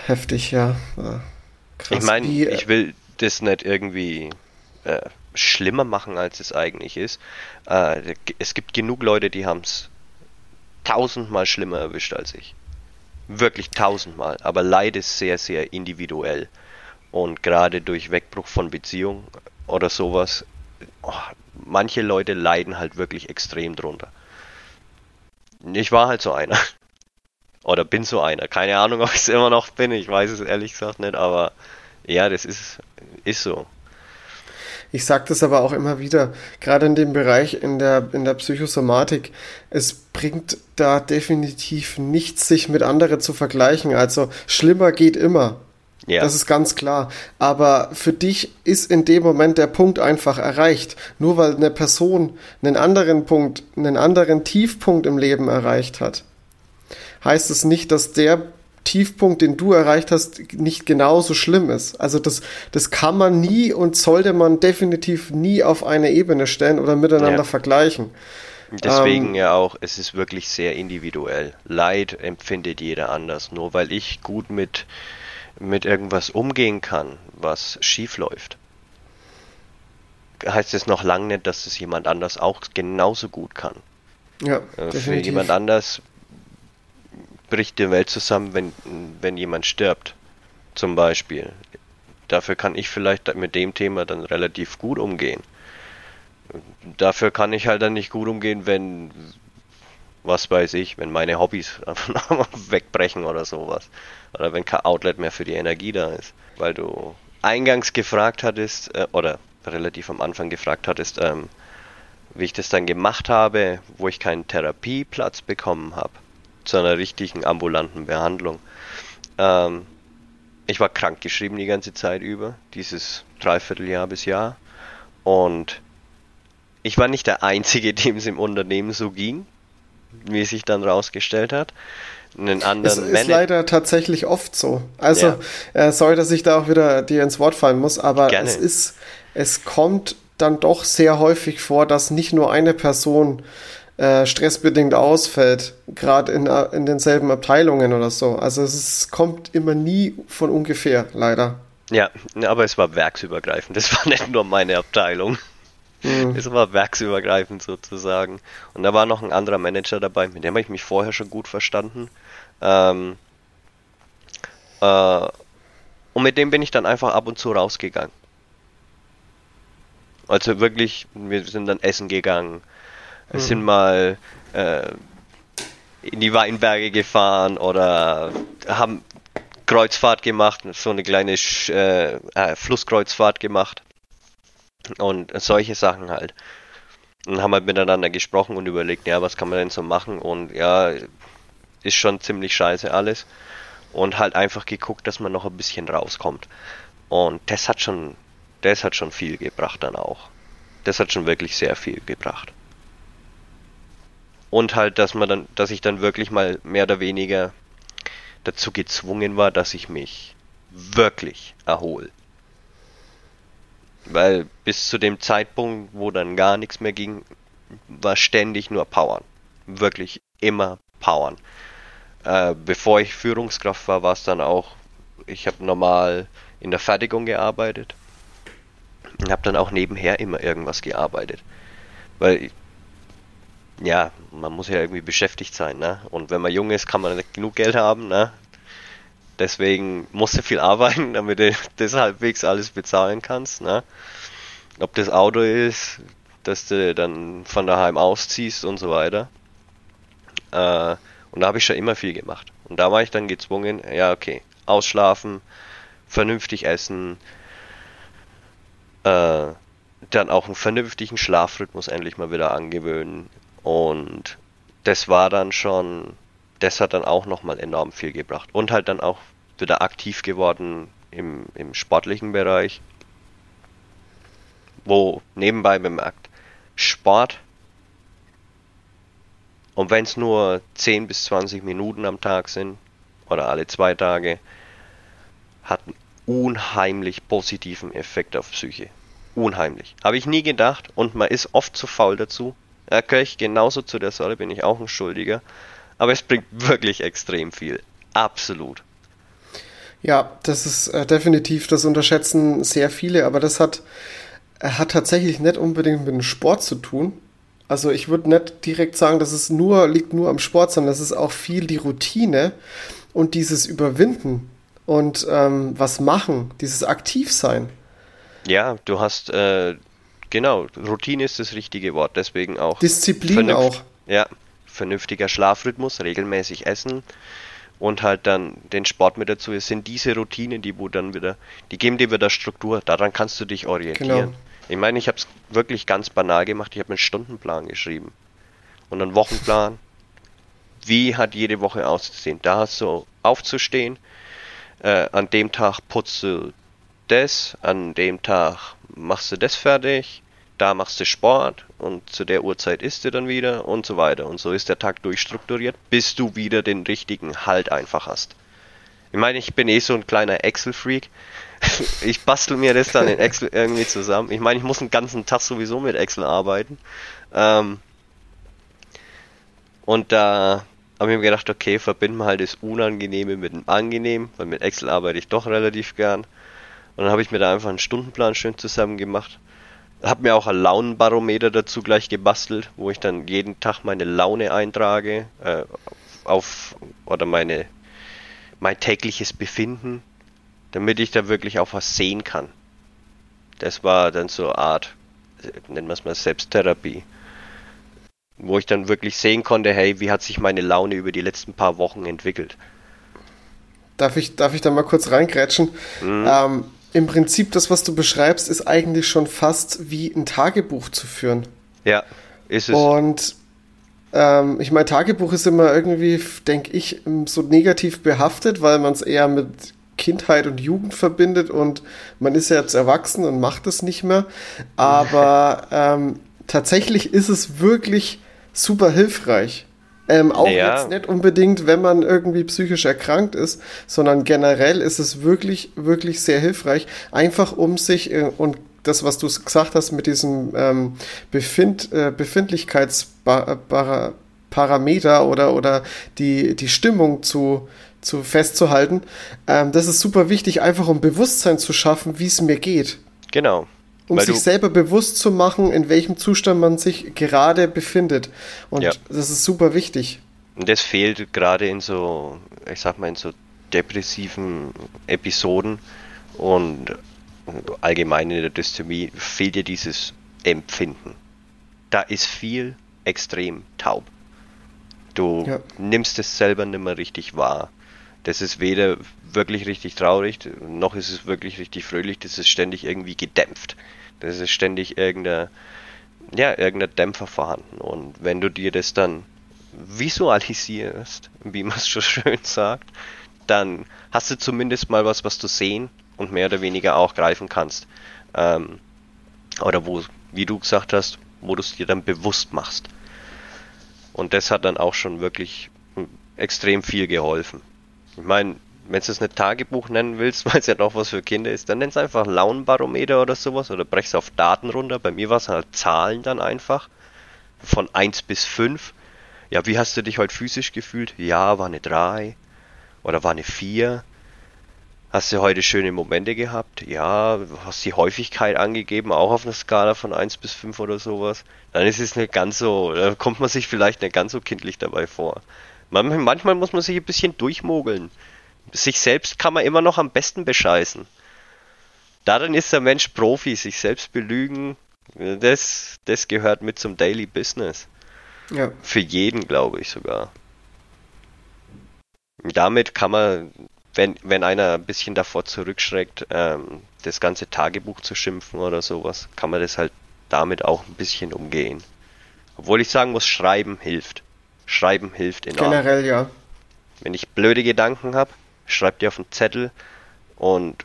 Heftig, ja. Krass. Ich meine, ich will das nicht irgendwie äh, schlimmer machen, als es eigentlich ist. Äh, es gibt genug Leute, die haben es tausendmal schlimmer erwischt als ich. Wirklich tausendmal. Aber Leid ist sehr, sehr individuell. Und gerade durch Wegbruch von Beziehung oder sowas, oh, manche Leute leiden halt wirklich extrem drunter. Ich war halt so einer. Oder bin so einer. Keine Ahnung, ob ich es immer noch bin. Ich weiß es ehrlich gesagt nicht, aber ja, das ist, ist so. Ich sage das aber auch immer wieder, gerade in dem Bereich in der, in der Psychosomatik, es bringt da definitiv nichts, sich mit anderen zu vergleichen. Also schlimmer geht immer. Ja. Das ist ganz klar. Aber für dich ist in dem Moment der Punkt einfach erreicht. Nur weil eine Person einen anderen Punkt, einen anderen Tiefpunkt im Leben erreicht hat, heißt es nicht, dass der Tiefpunkt, den du erreicht hast, nicht genauso schlimm ist. Also das, das kann man nie und sollte man definitiv nie auf eine Ebene stellen oder miteinander ja. vergleichen. Deswegen ähm, ja auch, es ist wirklich sehr individuell. Leid empfindet jeder anders. Nur weil ich gut mit, mit irgendwas umgehen kann, was schief läuft, heißt es noch lange nicht, dass es jemand anders auch genauso gut kann. Ja, äh, Für jemand anders bricht die Welt zusammen, wenn, wenn jemand stirbt. Zum Beispiel. Dafür kann ich vielleicht mit dem Thema dann relativ gut umgehen. Dafür kann ich halt dann nicht gut umgehen, wenn, was weiß ich, wenn meine Hobbys wegbrechen oder sowas. Oder wenn kein Outlet mehr für die Energie da ist. Weil du eingangs gefragt hattest, äh, oder relativ am Anfang gefragt hattest, ähm, wie ich das dann gemacht habe, wo ich keinen Therapieplatz bekommen habe zu einer richtigen ambulanten Behandlung. Ähm, ich war krank geschrieben die ganze Zeit über, dieses Dreivierteljahr bis Jahr. Und ich war nicht der Einzige, dem es im Unternehmen so ging, wie es sich dann rausgestellt hat. Einen anderen es ist leider tatsächlich oft so. Also, ja. äh, sorry, dass ich da auch wieder dir ins Wort fallen muss, aber Gerne. es ist, es kommt dann doch sehr häufig vor, dass nicht nur eine Person äh, stressbedingt ausfällt, gerade in, äh, in denselben Abteilungen oder so. Also es ist, kommt immer nie von ungefähr, leider. Ja, aber es war werksübergreifend. Das war nicht nur meine Abteilung. Mhm. Es war werksübergreifend sozusagen. Und da war noch ein anderer Manager dabei, mit dem habe ich mich vorher schon gut verstanden. Ähm, äh, und mit dem bin ich dann einfach ab und zu rausgegangen. Also wirklich, wir sind dann essen gegangen. Wir mhm. sind mal äh, in die Weinberge gefahren oder haben Kreuzfahrt gemacht, so eine kleine äh, äh, Flusskreuzfahrt gemacht. Und solche Sachen halt. Und haben halt miteinander gesprochen und überlegt, ja, was kann man denn so machen? Und ja, ist schon ziemlich scheiße alles. Und halt einfach geguckt, dass man noch ein bisschen rauskommt. Und das hat schon, das hat schon viel gebracht dann auch. Das hat schon wirklich sehr viel gebracht. Und halt, dass man dann, dass ich dann wirklich mal mehr oder weniger dazu gezwungen war, dass ich mich wirklich erhole. Weil bis zu dem Zeitpunkt, wo dann gar nichts mehr ging, war ständig nur Powern. Wirklich immer Powern. Äh, bevor ich Führungskraft war, war es dann auch, ich habe normal in der Fertigung gearbeitet und habe dann auch nebenher immer irgendwas gearbeitet. Weil, ja, man muss ja irgendwie beschäftigt sein, ne? Und wenn man jung ist, kann man nicht genug Geld haben, ne? Deswegen musst du viel arbeiten, damit du das halbwegs alles bezahlen kannst. Ne? Ob das Auto ist, dass du dann von daheim ausziehst und so weiter. Äh, und da habe ich schon immer viel gemacht. Und da war ich dann gezwungen, ja okay, ausschlafen, vernünftig essen, äh, dann auch einen vernünftigen Schlafrhythmus endlich mal wieder angewöhnen. Und das war dann schon das hat dann auch nochmal enorm viel gebracht. Und halt dann auch wieder aktiv geworden im, im sportlichen Bereich. Wo nebenbei bemerkt, Sport, und wenn es nur 10 bis 20 Minuten am Tag sind, oder alle zwei Tage, hat einen unheimlich positiven Effekt auf Psyche. Unheimlich. Habe ich nie gedacht und man ist oft zu faul dazu. Da gehöre ich genauso zu der Sorte, bin ich auch ein Schuldiger. Aber es bringt wirklich extrem viel. Absolut. Ja, das ist äh, definitiv, das unterschätzen sehr viele, aber das hat, äh, hat tatsächlich nicht unbedingt mit dem Sport zu tun. Also ich würde nicht direkt sagen, dass es nur liegt nur am Sport, sondern das ist auch viel die Routine und dieses Überwinden und ähm, was machen, dieses Aktivsein. Ja, du hast äh, genau Routine ist das richtige Wort, deswegen auch Disziplin auch. Ja, vernünftiger Schlafrhythmus, regelmäßig essen und halt dann den Sport mit dazu. Es sind diese Routinen, die wo dann wieder, die geben dir wieder Struktur. Daran kannst du dich orientieren. Genau. Ich meine, ich habe es wirklich ganz banal gemacht. Ich habe einen Stundenplan geschrieben und einen Wochenplan. Wie hat jede Woche auszusehen? Da hast du aufzustehen. Äh, an dem Tag putzt du das, an dem Tag machst du das fertig da machst du Sport und zu der Uhrzeit isst du dann wieder und so weiter. Und so ist der Tag durchstrukturiert, bis du wieder den richtigen Halt einfach hast. Ich meine, ich bin eh so ein kleiner Excel-Freak. ich bastel mir das dann in Excel irgendwie zusammen. Ich meine, ich muss den ganzen Tag sowieso mit Excel arbeiten. Ähm und da habe ich mir gedacht, okay, verbinden wir halt das Unangenehme mit dem Angenehmen, weil mit Excel arbeite ich doch relativ gern. Und dann habe ich mir da einfach einen Stundenplan schön zusammen gemacht hab mir auch ein Launenbarometer dazu gleich gebastelt, wo ich dann jeden Tag meine Laune eintrage, äh, auf, oder meine, mein tägliches Befinden, damit ich da wirklich auch was sehen kann. Das war dann so eine Art, nennen wir es mal Selbsttherapie. Wo ich dann wirklich sehen konnte, hey, wie hat sich meine Laune über die letzten paar Wochen entwickelt. Darf ich, darf ich da mal kurz reingrätschen? Mhm. Ähm, im Prinzip das, was du beschreibst, ist eigentlich schon fast wie ein Tagebuch zu führen. Ja, ist es. Und ähm, ich meine, Tagebuch ist immer irgendwie, denke ich, so negativ behaftet, weil man es eher mit Kindheit und Jugend verbindet und man ist ja jetzt erwachsen und macht es nicht mehr. Aber ähm, tatsächlich ist es wirklich super hilfreich. Ähm, auch ja. jetzt nicht unbedingt, wenn man irgendwie psychisch erkrankt ist, sondern generell ist es wirklich, wirklich sehr hilfreich, einfach um sich, äh, und das, was du gesagt hast mit diesem ähm, Befind, äh, Befindlichkeitsparameter oder, oder die, die Stimmung zu, zu festzuhalten, ähm, das ist super wichtig, einfach um Bewusstsein zu schaffen, wie es mir geht. Genau. Um sich selber bewusst zu machen, in welchem Zustand man sich gerade befindet. Und ja. das ist super wichtig. Und das fehlt gerade in so, ich sag mal, in so depressiven Episoden und allgemein in der Dystemie fehlt dir dieses Empfinden. Da ist viel extrem taub. Du ja. nimmst es selber nicht mehr richtig wahr. Das ist weder wirklich richtig traurig, noch ist es wirklich richtig fröhlich, das ist ständig irgendwie gedämpft. Das ist ständig irgendein, ja, irgendein Dämpfer vorhanden. Und wenn du dir das dann visualisierst, wie man es schon schön sagt, dann hast du zumindest mal was, was du sehen und mehr oder weniger auch greifen kannst. Ähm, oder wo, wie du gesagt hast, wo du es dir dann bewusst machst. Und das hat dann auch schon wirklich extrem viel geholfen. Ich meine, wenn du es nicht Tagebuch nennen willst, weil es ja doch was für Kinder ist, dann nenn es einfach Launenbarometer oder sowas oder brech es auf Daten runter. Bei mir war es halt Zahlen dann einfach. Von 1 bis 5. Ja, wie hast du dich heute physisch gefühlt? Ja, war eine 3. Oder war eine 4. Hast du heute schöne Momente gehabt? Ja, hast die Häufigkeit angegeben, auch auf einer Skala von 1 bis 5 oder sowas. Dann ist es nicht ganz so, da kommt man sich vielleicht nicht ganz so kindlich dabei vor. Manchmal muss man sich ein bisschen durchmogeln. Sich selbst kann man immer noch am besten bescheißen. Darin ist der Mensch Profi, sich selbst belügen, das, das gehört mit zum Daily Business. Ja. Für jeden, glaube ich sogar. Damit kann man wenn, wenn einer ein bisschen davor zurückschreckt, ähm, das ganze Tagebuch zu schimpfen oder sowas, kann man das halt damit auch ein bisschen umgehen. Obwohl ich sagen muss, Schreiben hilft. Schreiben hilft enorm. Generell ja. Wenn ich blöde Gedanken habe, schreib dir auf einen Zettel und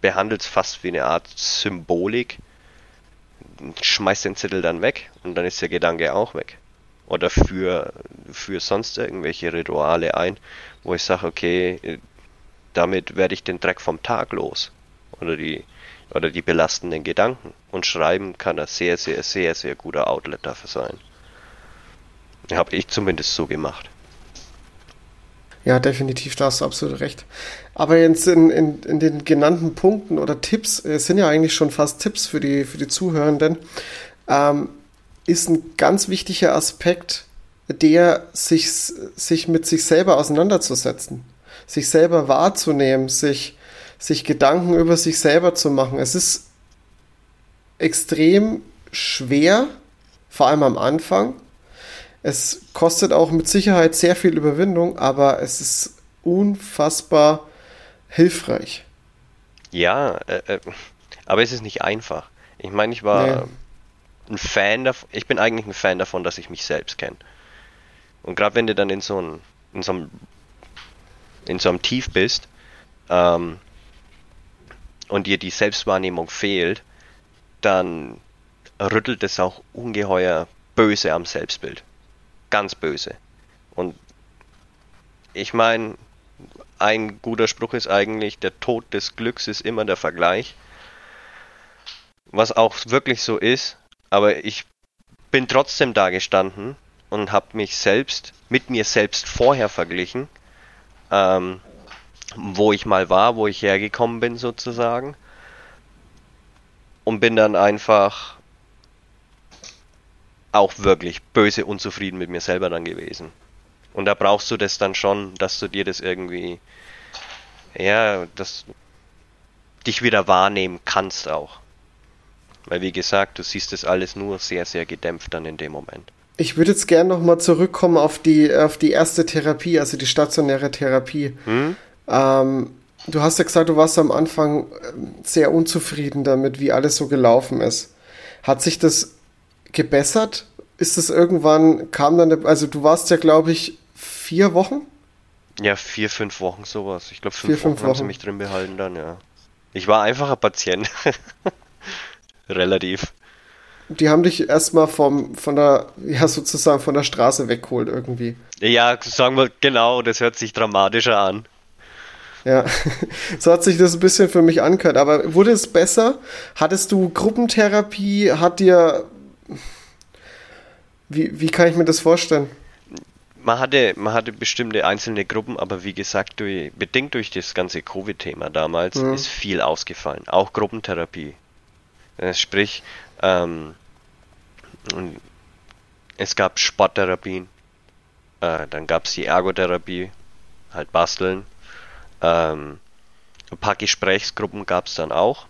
behandelt es fast wie eine Art Symbolik. Schmeißt den Zettel dann weg und dann ist der Gedanke auch weg. Oder für, für sonst irgendwelche Rituale ein, wo ich sage, okay, damit werde ich den Dreck vom Tag los. Oder die, oder die belastenden Gedanken. Und Schreiben kann ein sehr, sehr, sehr, sehr guter Outlet dafür sein. Habe ich zumindest so gemacht. Ja, definitiv, da hast du absolut recht. Aber jetzt in, in, in den genannten Punkten oder Tipps, es sind ja eigentlich schon fast Tipps für die, für die Zuhörenden, ähm, ist ein ganz wichtiger Aspekt, der sich, sich mit sich selber auseinanderzusetzen, sich selber wahrzunehmen, sich, sich Gedanken über sich selber zu machen. Es ist extrem schwer, vor allem am Anfang. Es kostet auch mit Sicherheit sehr viel Überwindung, aber es ist unfassbar hilfreich. Ja, äh, äh, aber es ist nicht einfach. Ich meine, ich war nee. ein Fan davon, ich bin eigentlich ein Fan davon, dass ich mich selbst kenne. Und gerade wenn du dann in so, ein, in so einem in so einem Tief bist ähm, und dir die Selbstwahrnehmung fehlt, dann rüttelt es auch ungeheuer böse am Selbstbild. Ganz böse. Und ich meine, ein guter Spruch ist eigentlich, der Tod des Glücks ist immer der Vergleich. Was auch wirklich so ist, aber ich bin trotzdem da gestanden und habe mich selbst mit mir selbst vorher verglichen, ähm, wo ich mal war, wo ich hergekommen bin sozusagen und bin dann einfach auch wirklich böse unzufrieden mit mir selber dann gewesen. Und da brauchst du das dann schon, dass du dir das irgendwie, ja, dass dich wieder wahrnehmen kannst auch. Weil wie gesagt, du siehst das alles nur sehr, sehr gedämpft dann in dem Moment. Ich würde jetzt gerne nochmal zurückkommen auf die, auf die erste Therapie, also die stationäre Therapie. Hm? Ähm, du hast ja gesagt, du warst am Anfang ähm, sehr unzufrieden damit, wie alles so gelaufen ist. Hat sich das gebessert? Ist es irgendwann, kam dann, also du warst ja, glaube ich, vier Wochen? Ja, vier, fünf Wochen sowas. Ich glaube, fünf, vier, fünf Wochen, Wochen haben sie mich drin behalten dann, ja. Ich war einfacher Patient. Relativ die haben dich erstmal vom, von der, ja, sozusagen von der Straße weggeholt irgendwie. Ja, sagen wir, genau, das hört sich dramatischer an. Ja, so hat sich das ein bisschen für mich angehört. Aber wurde es besser? Hattest du Gruppentherapie? Hat dir. Wie, wie kann ich mir das vorstellen? Man hatte, man hatte bestimmte einzelne Gruppen, aber wie gesagt, durch, bedingt durch das ganze Covid-Thema damals mhm. ist viel ausgefallen. Auch Gruppentherapie. Äh, sprich, ähm, es gab Sporttherapien, äh, dann gab es die Ergotherapie, halt basteln. Ähm, ein paar Gesprächsgruppen gab es dann auch.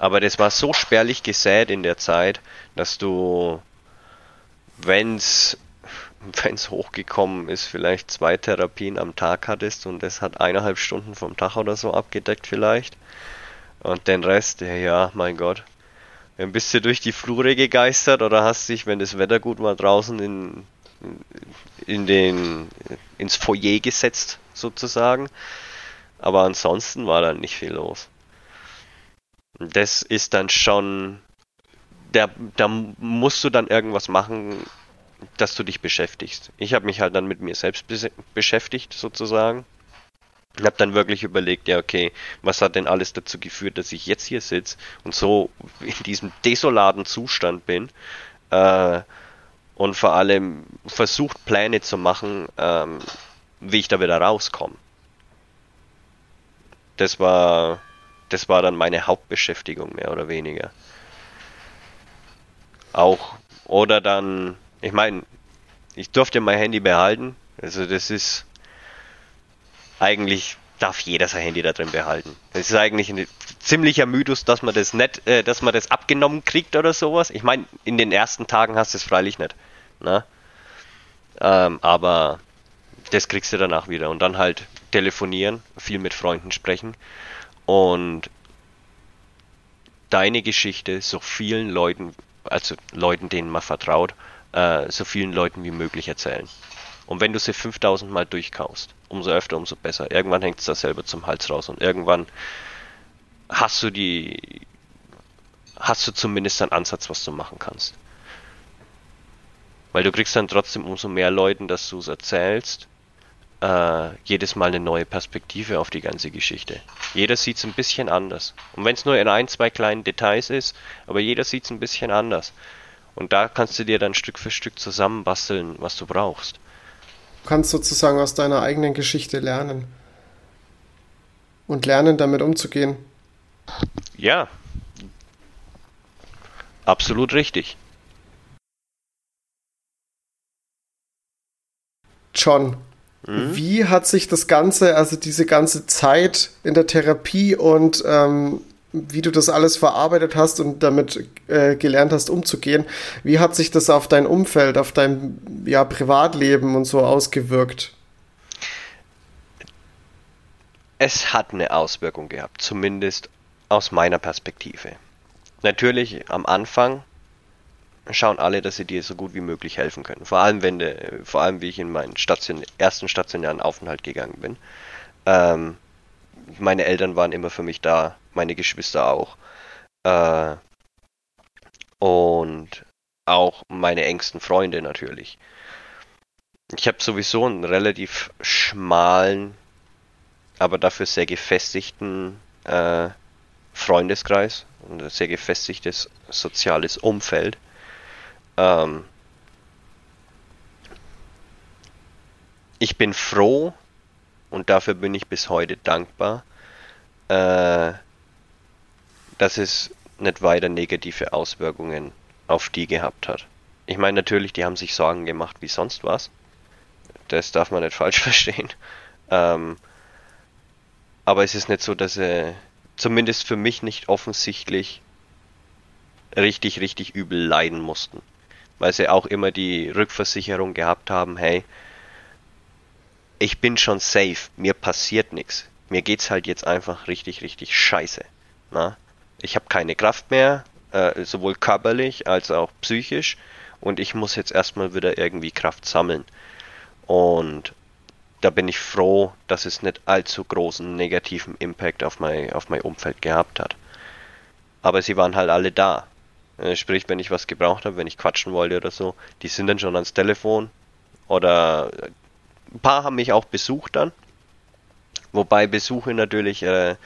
Aber das war so spärlich gesät in der Zeit, dass du, wenn's wenn's hochgekommen ist, vielleicht zwei Therapien am Tag hattest und das hat eineinhalb Stunden vom Tag oder so abgedeckt vielleicht. Und den Rest, ja, ja mein Gott. Dann bist du durch die Flure gegeistert oder hast dich, wenn das Wetter gut war, draußen in, in den, ins Foyer gesetzt, sozusagen. Aber ansonsten war da nicht viel los. Das ist dann schon, da, da musst du dann irgendwas machen, dass du dich beschäftigst. Ich habe mich halt dann mit mir selbst beschäftigt, sozusagen. Ich habe dann wirklich überlegt, ja, okay, was hat denn alles dazu geführt, dass ich jetzt hier sitze und so in diesem desolaten Zustand bin. Äh, und vor allem versucht Pläne zu machen, ähm, wie ich da wieder rauskomme. Das war, das war dann meine Hauptbeschäftigung mehr oder weniger. Auch oder dann, ich meine, ich durfte mein Handy behalten. Also das ist eigentlich darf jeder sein Handy da drin behalten. Es ist eigentlich ein ziemlicher Mythos, dass man das nicht, äh, dass man das abgenommen kriegt oder sowas. Ich meine, in den ersten Tagen hast du es freilich nicht. Ne? Ähm, aber das kriegst du danach wieder. Und dann halt telefonieren, viel mit Freunden sprechen und deine Geschichte so vielen Leuten, also Leuten, denen man vertraut, äh, so vielen Leuten wie möglich erzählen. Und wenn du sie 5000 Mal durchkaust, umso öfter, umso besser. Irgendwann hängt es da selber zum Hals raus und irgendwann hast du die, hast du zumindest einen Ansatz, was du machen kannst. Weil du kriegst dann trotzdem umso mehr Leuten, dass du es erzählst, äh, jedes Mal eine neue Perspektive auf die ganze Geschichte. Jeder sieht es ein bisschen anders. Und wenn es nur in ein, zwei kleinen Details ist, aber jeder sieht es ein bisschen anders. Und da kannst du dir dann Stück für Stück zusammenbasteln, was du brauchst. Du kannst sozusagen aus deiner eigenen Geschichte lernen. Und lernen, damit umzugehen. Ja. Absolut richtig. John, mhm. wie hat sich das Ganze, also diese ganze Zeit in der Therapie und ähm, wie du das alles verarbeitet hast und damit äh, gelernt hast, umzugehen, wie hat sich das auf dein Umfeld, auf dein ja, Privatleben und so ausgewirkt? Es hat eine Auswirkung gehabt, zumindest aus meiner Perspektive. Natürlich am Anfang schauen alle, dass sie dir so gut wie möglich helfen können. Vor allem, wenn de, vor allem wie ich in meinen Station, ersten stationären Aufenthalt gegangen bin. Ähm, meine Eltern waren immer für mich da, meine Geschwister auch. Äh, und auch meine engsten Freunde natürlich. Ich habe sowieso einen relativ schmalen, aber dafür sehr gefestigten äh, Freundeskreis und ein sehr gefestigtes soziales Umfeld. Ähm, ich bin froh und dafür bin ich bis heute dankbar, äh, dass es nicht weiter negative Auswirkungen auf die gehabt hat. Ich meine natürlich, die haben sich Sorgen gemacht wie sonst was. Das darf man nicht falsch verstehen. Ähm, aber es ist nicht so, dass sie zumindest für mich nicht offensichtlich richtig, richtig übel leiden mussten weil sie auch immer die Rückversicherung gehabt haben, hey, ich bin schon safe, mir passiert nichts. Mir geht's halt jetzt einfach richtig, richtig scheiße. Na? Ich habe keine Kraft mehr, äh, sowohl körperlich als auch psychisch, und ich muss jetzt erstmal wieder irgendwie Kraft sammeln. Und da bin ich froh, dass es nicht allzu großen negativen Impact auf mein, auf mein Umfeld gehabt hat. Aber sie waren halt alle da. Äh, sprich, wenn ich was gebraucht habe, wenn ich quatschen wollte oder so, die sind dann schon ans Telefon. Oder ein paar haben mich auch besucht dann. Wobei Besuche natürlich äh,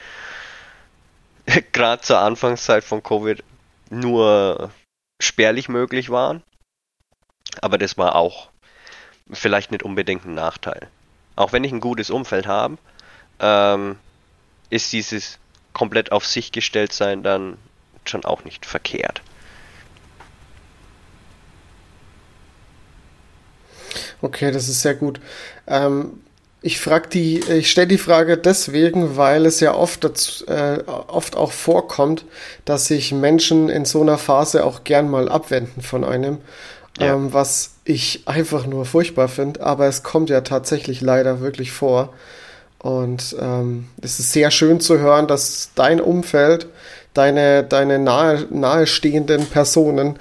gerade zur Anfangszeit von Covid nur spärlich möglich waren. Aber das war auch vielleicht nicht unbedingt ein Nachteil. Auch wenn ich ein gutes Umfeld habe, ähm, ist dieses komplett auf sich gestellt sein dann schon auch nicht verkehrt. Okay, das ist sehr gut. Ähm, ich frage die, ich stelle die Frage deswegen, weil es ja oft, dazu, äh, oft auch vorkommt, dass sich Menschen in so einer Phase auch gern mal abwenden von einem, ja. ähm, was ich einfach nur furchtbar finde. Aber es kommt ja tatsächlich leider wirklich vor. Und ähm, es ist sehr schön zu hören, dass dein Umfeld, deine, deine nahe, nahestehenden Personen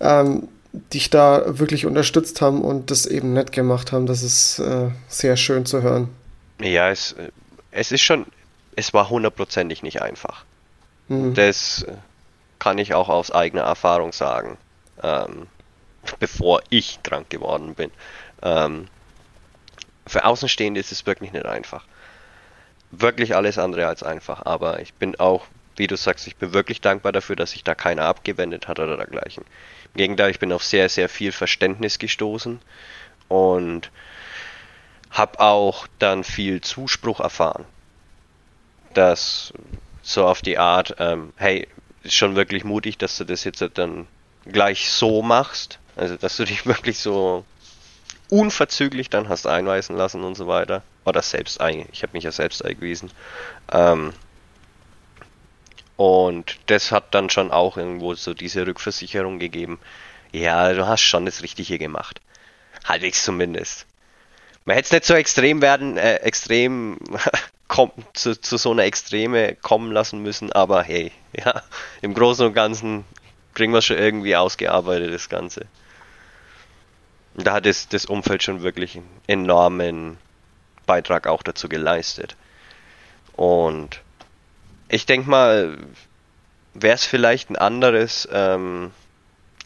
ähm, dich da wirklich unterstützt haben und das eben nett gemacht haben. Das ist äh, sehr schön zu hören. Ja, es, äh, es ist schon, es war hundertprozentig nicht einfach. Mhm. Das äh, kann ich auch aus eigener Erfahrung sagen, ähm, bevor ich krank geworden bin. Ähm, für Außenstehende ist es wirklich nicht einfach. Wirklich alles andere als einfach. Aber ich bin auch, wie du sagst, ich bin wirklich dankbar dafür, dass sich da keiner abgewendet hat oder dergleichen. Gegenteil, ich bin auf sehr, sehr viel Verständnis gestoßen und habe auch dann viel Zuspruch erfahren. Das so auf die Art, ähm, hey, ist schon wirklich mutig, dass du das jetzt dann gleich so machst. Also, dass du dich wirklich so unverzüglich dann hast einweisen lassen und so weiter. Oder selbst ich habe mich ja selbst eingewiesen. Ähm, und das hat dann schon auch irgendwo so diese Rückversicherung gegeben. Ja, du hast schon das Richtige gemacht. Halbwegs zumindest. Man hätte es nicht so extrem werden, äh, extrem zu, zu so einer Extreme kommen lassen müssen, aber hey, ja, im Großen und Ganzen kriegen wir schon irgendwie ausgearbeitet, das Ganze. Und da hat es, das Umfeld schon wirklich einen enormen Beitrag auch dazu geleistet. Und ich denke mal, wäre es vielleicht ein anderes ähm,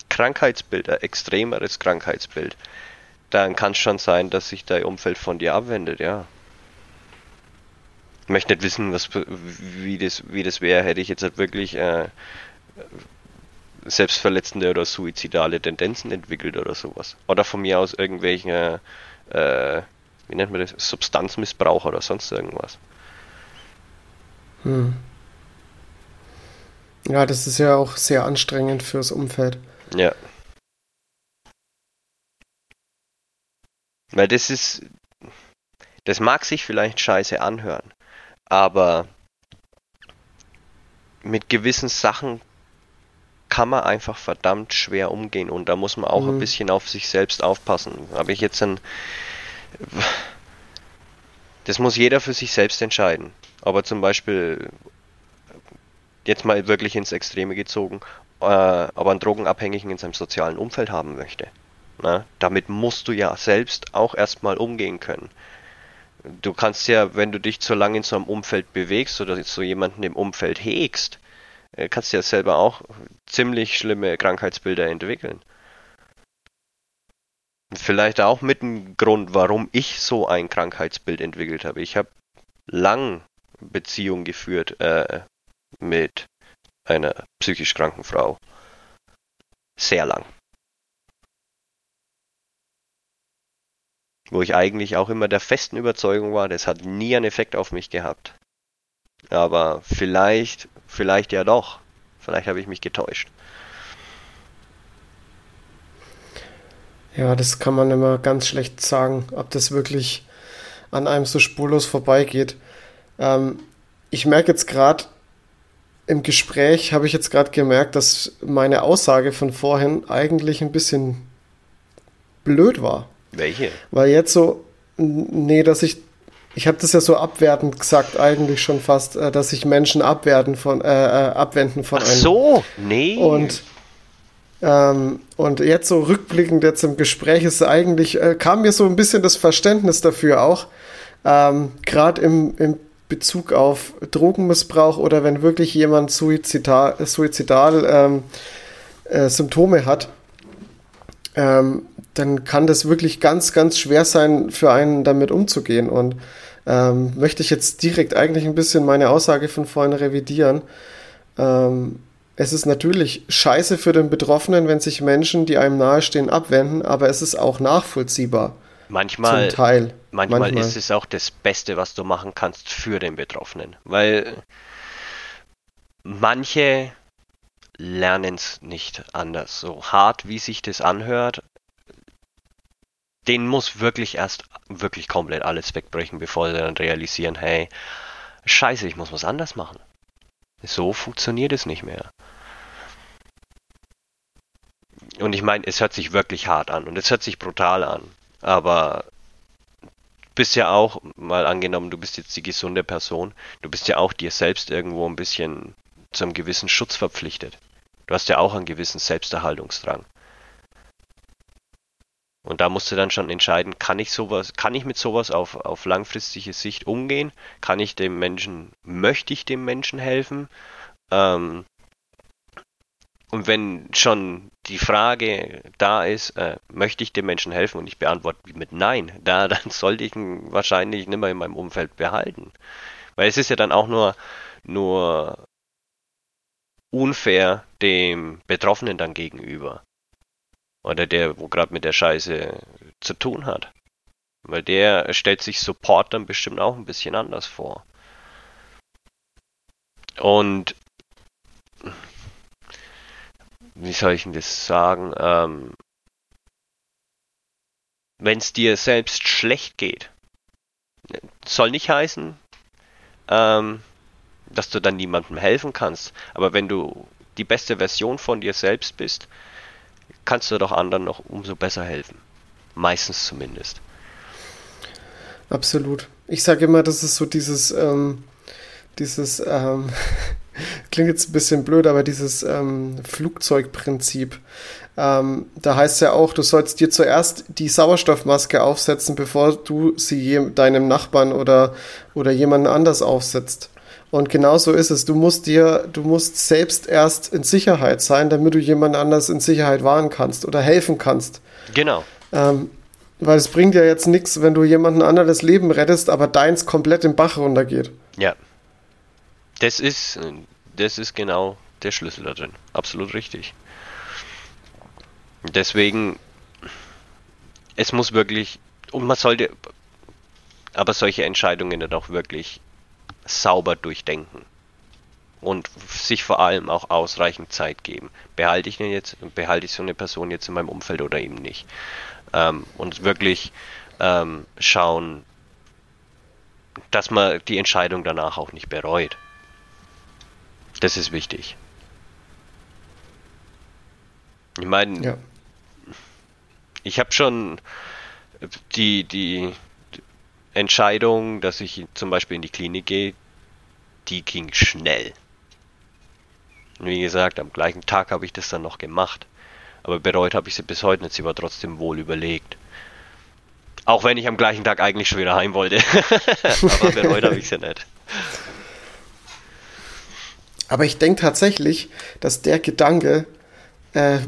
Krankheitsbild, ein extremeres Krankheitsbild, dann kann es schon sein, dass sich dein Umfeld von dir abwendet, ja. Ich möchte nicht wissen, was, wie das, wie das wäre, hätte ich jetzt halt wirklich äh, selbstverletzende oder suizidale Tendenzen entwickelt oder sowas. Oder von mir aus irgendwelchen, äh, wie nennt man das, Substanzmissbrauch oder sonst irgendwas. Hm. Ja, das ist ja auch sehr anstrengend fürs Umfeld. Ja. Weil das ist, das mag sich vielleicht scheiße anhören, aber mit gewissen Sachen kann man einfach verdammt schwer umgehen und da muss man auch mhm. ein bisschen auf sich selbst aufpassen. Habe ich jetzt ein, das muss jeder für sich selbst entscheiden. Aber zum Beispiel jetzt mal wirklich ins Extreme gezogen, äh, aber einen Drogenabhängigen in seinem sozialen Umfeld haben möchte. Na, damit musst du ja selbst auch erstmal umgehen können. Du kannst ja, wenn du dich zu lange in so einem Umfeld bewegst oder so jemanden im Umfeld hegst, äh, kannst du ja selber auch ziemlich schlimme Krankheitsbilder entwickeln. Vielleicht auch mit dem Grund, warum ich so ein Krankheitsbild entwickelt habe. Ich habe lang Beziehung geführt äh, mit einer psychisch kranken Frau. Sehr lang. Wo ich eigentlich auch immer der festen Überzeugung war, das hat nie einen Effekt auf mich gehabt. Aber vielleicht, vielleicht ja doch. Vielleicht habe ich mich getäuscht. Ja, das kann man immer ganz schlecht sagen, ob das wirklich an einem so spurlos vorbeigeht. Ähm, ich merke jetzt gerade, im Gespräch habe ich jetzt gerade gemerkt, dass meine Aussage von vorhin eigentlich ein bisschen blöd war. Welche? Weil jetzt so, nee, dass ich, ich habe das ja so abwertend gesagt, eigentlich schon fast, äh, dass sich Menschen abwerten von, äh, äh, abwenden von Ach einem. so, nee. Und ähm, und jetzt so rückblickend jetzt im Gespräch ist eigentlich, äh, kam mir so ein bisschen das Verständnis dafür auch, ähm, gerade im, im Bezug auf Drogenmissbrauch oder wenn wirklich jemand suizidal, suizidal ähm, äh, Symptome hat, ähm, dann kann das wirklich ganz, ganz schwer sein, für einen damit umzugehen. Und ähm, möchte ich jetzt direkt eigentlich ein bisschen meine Aussage von vorhin revidieren. Ähm, es ist natürlich scheiße für den Betroffenen, wenn sich Menschen, die einem nahestehen, abwenden, aber es ist auch nachvollziehbar. Manchmal, zum Teil. Manchmal, manchmal ist es auch das Beste, was du machen kannst für den Betroffenen. Weil manche lernen es nicht anders. So hart, wie sich das anhört, denen muss wirklich erst wirklich komplett alles wegbrechen, bevor sie dann realisieren, hey, scheiße, ich muss was anders machen. So funktioniert es nicht mehr. Und ich meine, es hört sich wirklich hart an und es hört sich brutal an. Aber bist ja auch, mal angenommen, du bist jetzt die gesunde Person, du bist ja auch dir selbst irgendwo ein bisschen zu einem gewissen Schutz verpflichtet. Du hast ja auch einen gewissen Selbsterhaltungsdrang. Und da musst du dann schon entscheiden, kann ich sowas, kann ich mit sowas auf, auf langfristige Sicht umgehen? Kann ich dem Menschen, möchte ich dem Menschen helfen? Ähm, und wenn schon die Frage da ist, äh, möchte ich dem Menschen helfen und ich beantworte mit Nein, da, dann sollte ich ihn wahrscheinlich nicht mehr in meinem Umfeld behalten. Weil es ist ja dann auch nur, nur unfair dem Betroffenen dann gegenüber. Oder der, wo gerade mit der Scheiße zu tun hat. Weil der stellt sich Support dann bestimmt auch ein bisschen anders vor. Und wie soll ich denn das sagen? Ähm, Wenn es dir selbst schlecht geht, soll nicht heißen, ähm, dass du dann niemandem helfen kannst. Aber wenn du die beste Version von dir selbst bist, kannst du doch anderen noch umso besser helfen. Meistens zumindest. Absolut. Ich sage immer, das ist so dieses, ähm, dieses, ähm, klingt jetzt ein bisschen blöd, aber dieses ähm, Flugzeugprinzip. Ähm, da heißt es ja auch, du sollst dir zuerst die Sauerstoffmaske aufsetzen, bevor du sie deinem Nachbarn oder, oder jemanden anders aufsetzt. Und genau so ist es. Du musst dir, du musst selbst erst in Sicherheit sein, damit du jemand anders in Sicherheit wahren kannst oder helfen kannst. Genau. Ähm, weil es bringt ja jetzt nichts, wenn du jemanden anderes Leben rettest, aber deins komplett im Bach runtergeht. Ja. Das ist, das ist genau der Schlüssel da drin. Absolut richtig. Deswegen, es muss wirklich, und man sollte aber solche Entscheidungen dann auch wirklich sauber durchdenken und sich vor allem auch ausreichend Zeit geben. Behalte ich denn jetzt, behalte ich so eine Person jetzt in meinem Umfeld oder eben nicht? Ähm, und wirklich ähm, schauen, dass man die Entscheidung danach auch nicht bereut. Das ist wichtig. Ich meine, ja. ich habe schon die, die, Entscheidung, dass ich zum Beispiel in die Klinik gehe, die ging schnell. Wie gesagt, am gleichen Tag habe ich das dann noch gemacht. Aber bereut habe ich sie bis heute nicht. Sie war trotzdem wohl überlegt. Auch wenn ich am gleichen Tag eigentlich schon wieder heim wollte. Aber bereut habe ich sie nicht. Aber ich denke tatsächlich, dass der Gedanke äh,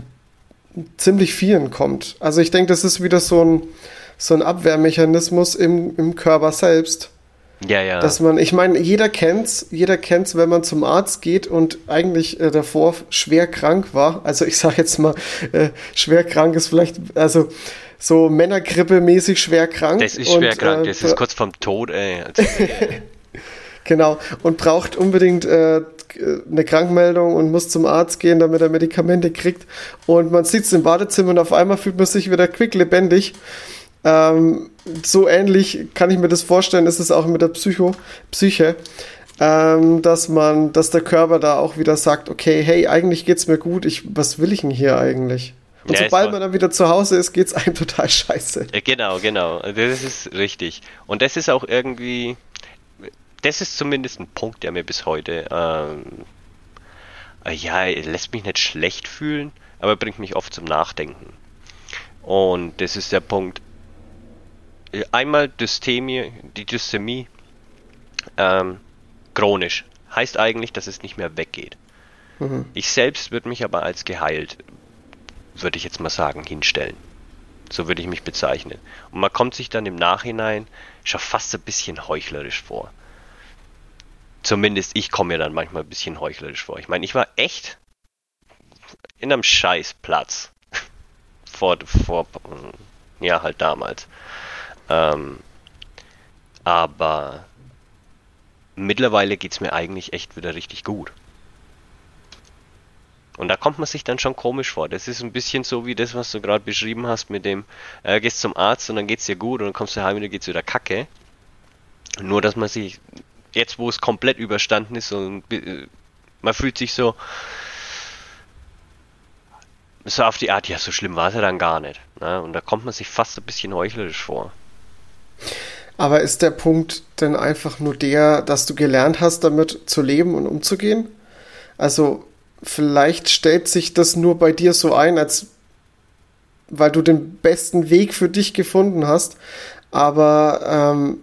ziemlich vielen kommt. Also ich denke, das ist wieder so ein, so ein Abwehrmechanismus im, im Körper selbst. Ja, ja. Dass man, ich meine, jeder kennt's, jeder kennt's, wenn man zum Arzt geht und eigentlich äh, davor schwer krank war. Also ich sage jetzt mal, äh, schwer krank ist vielleicht, also so Männergrippe-mäßig schwer krank. Das ist schwer und, krank, äh, das ist kurz vorm Tod, ey. Also, genau, und braucht unbedingt äh, eine Krankmeldung und muss zum Arzt gehen, damit er Medikamente kriegt. Und man sitzt im Badezimmer und auf einmal fühlt man sich wieder quick lebendig. Ähm, so ähnlich kann ich mir das vorstellen, ist es auch mit der Psycho, Psyche, ähm, dass man, dass der Körper da auch wieder sagt, okay, hey, eigentlich geht's mir gut, ich, was will ich denn hier eigentlich? Und ja, sobald man dann wieder zu Hause ist, geht's einem total scheiße. Genau, genau. Das ist richtig. Und das ist auch irgendwie, das ist zumindest ein Punkt, der mir bis heute, ähm, ja, lässt mich nicht schlecht fühlen, aber bringt mich oft zum Nachdenken. Und das ist der Punkt, einmal Dysthemie, die Dysthemie, ähm, chronisch. Heißt eigentlich, dass es nicht mehr weggeht. Mhm. Ich selbst würde mich aber als geheilt, würde ich jetzt mal sagen, hinstellen. So würde ich mich bezeichnen. Und man kommt sich dann im Nachhinein schon fast ein bisschen heuchlerisch vor. Zumindest ich komme mir dann manchmal ein bisschen heuchlerisch vor. Ich meine, ich war echt in einem Scheißplatz. vor, vor, ja, halt damals. Ähm, aber mittlerweile geht es mir eigentlich echt wieder richtig gut. Und da kommt man sich dann schon komisch vor. Das ist ein bisschen so wie das, was du gerade beschrieben hast mit dem, äh, gehst zum Arzt und dann geht's dir gut und dann kommst du heim und dann geht's wieder kacke. Nur, dass man sich, jetzt wo es komplett überstanden ist, und äh, man fühlt sich so, so auf die Art, ja, so schlimm war es ja dann gar nicht. Ne? Und da kommt man sich fast ein bisschen heuchlerisch vor. Aber ist der Punkt denn einfach nur der, dass du gelernt hast, damit zu leben und umzugehen? Also vielleicht stellt sich das nur bei dir so ein, als weil du den besten Weg für dich gefunden hast. Aber ähm,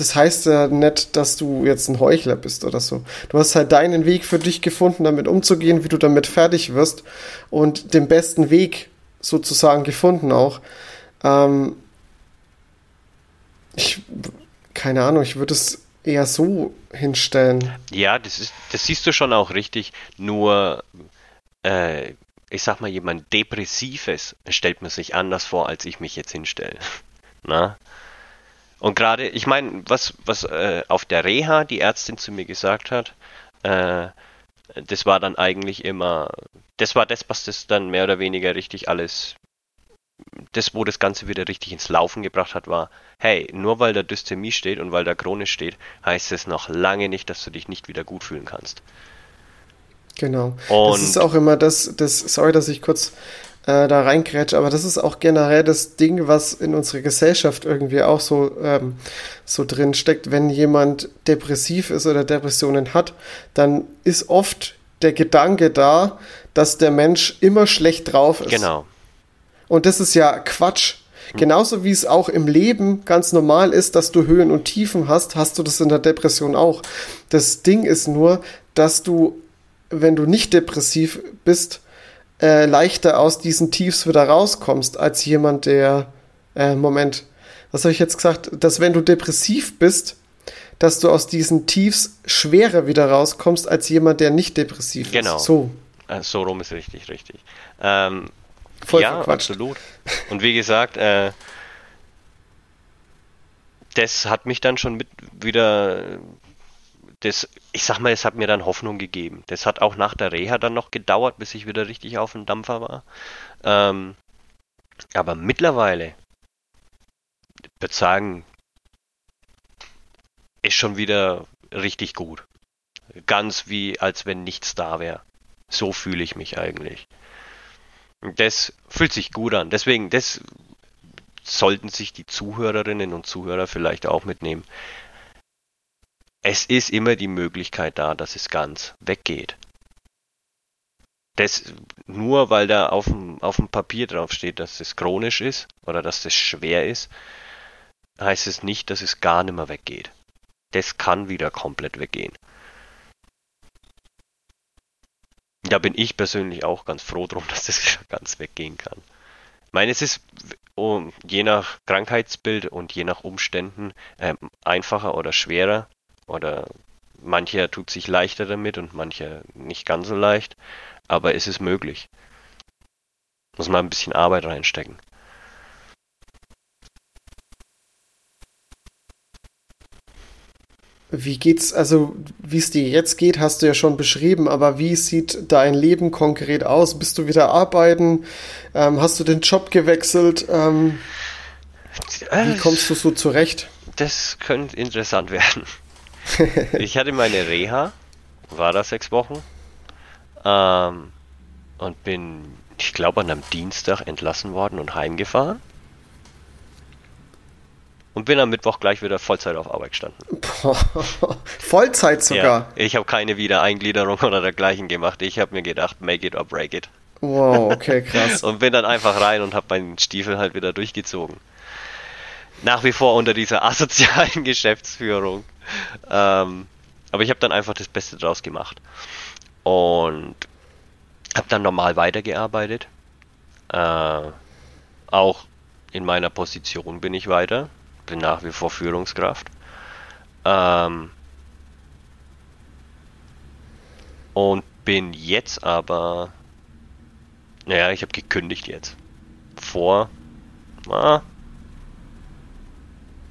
das heißt ja nicht, dass du jetzt ein Heuchler bist oder so. Du hast halt deinen Weg für dich gefunden, damit umzugehen, wie du damit fertig wirst und den besten Weg sozusagen gefunden auch. Ähm, ich, keine Ahnung, ich würde es eher so hinstellen. Ja, das ist, das siehst du schon auch richtig. Nur, äh, ich sag mal, jemand Depressives stellt man sich anders vor, als ich mich jetzt hinstelle. Na? Und gerade, ich meine, was, was äh, auf der Reha die Ärztin zu mir gesagt hat, äh, das war dann eigentlich immer, das war das, was das dann mehr oder weniger richtig alles das, wo das Ganze wieder richtig ins Laufen gebracht hat, war, hey, nur weil da Dysthemie steht und weil da chronisch steht, heißt es noch lange nicht, dass du dich nicht wieder gut fühlen kannst. Genau. Und das ist auch immer das, das, sorry, dass ich kurz äh, da reingrätsche, aber das ist auch generell das Ding, was in unserer Gesellschaft irgendwie auch so, ähm, so drin steckt. Wenn jemand depressiv ist oder Depressionen hat, dann ist oft der Gedanke da, dass der Mensch immer schlecht drauf ist. Genau. Und das ist ja Quatsch. Genauso wie es auch im Leben ganz normal ist, dass du Höhen und Tiefen hast, hast du das in der Depression auch. Das Ding ist nur, dass du, wenn du nicht depressiv bist, äh, leichter aus diesen Tiefs wieder rauskommst, als jemand, der, äh, Moment, was habe ich jetzt gesagt, dass wenn du depressiv bist, dass du aus diesen Tiefs schwerer wieder rauskommst, als jemand, der nicht depressiv genau. ist. So. Äh, so rum ist richtig, richtig. Ähm, Voll ja, verquatscht. absolut. Und wie gesagt, äh, das hat mich dann schon mit wieder, das, ich sag mal, es hat mir dann Hoffnung gegeben. Das hat auch nach der Reha dann noch gedauert, bis ich wieder richtig auf dem Dampfer war. Ähm, aber mittlerweile, ich würde sagen, ist schon wieder richtig gut. Ganz wie als wenn nichts da wäre. So fühle ich mich eigentlich. Das fühlt sich gut an. Deswegen, das sollten sich die Zuhörerinnen und Zuhörer vielleicht auch mitnehmen. Es ist immer die Möglichkeit da, dass es ganz weggeht. Das, nur weil da auf dem, auf dem Papier drauf steht, dass es chronisch ist oder dass es schwer ist, heißt es nicht, dass es gar nicht mehr weggeht. Das kann wieder komplett weggehen. Da bin ich persönlich auch ganz froh drum, dass das ganz weggehen kann. Ich meine, es ist je nach Krankheitsbild und je nach Umständen ähm, einfacher oder schwerer oder mancher tut sich leichter damit und mancher nicht ganz so leicht, aber es ist möglich. Muss man ein bisschen Arbeit reinstecken. Wie geht's, also wie es dir jetzt geht, hast du ja schon beschrieben, aber wie sieht dein Leben konkret aus? Bist du wieder arbeiten? Ähm, hast du den Job gewechselt? Ähm, wie kommst du so zurecht? Das könnte interessant werden. Ich hatte meine Reha, war da sechs Wochen, ähm, und bin, ich glaube, an einem Dienstag entlassen worden und heimgefahren und bin am Mittwoch gleich wieder Vollzeit auf Arbeit gestanden. Vollzeit sogar? Ja, ich habe keine Wiedereingliederung oder dergleichen gemacht. Ich habe mir gedacht, make it or break it. Wow, okay, krass. und bin dann einfach rein und habe meinen Stiefel halt wieder durchgezogen. Nach wie vor unter dieser asozialen Geschäftsführung. Ähm, aber ich habe dann einfach das Beste draus gemacht. Und habe dann normal weitergearbeitet. Äh, auch in meiner Position bin ich weiter, bin nach wie vor Führungskraft. Ähm, und bin jetzt aber, naja, ich habe gekündigt jetzt. Vor ah,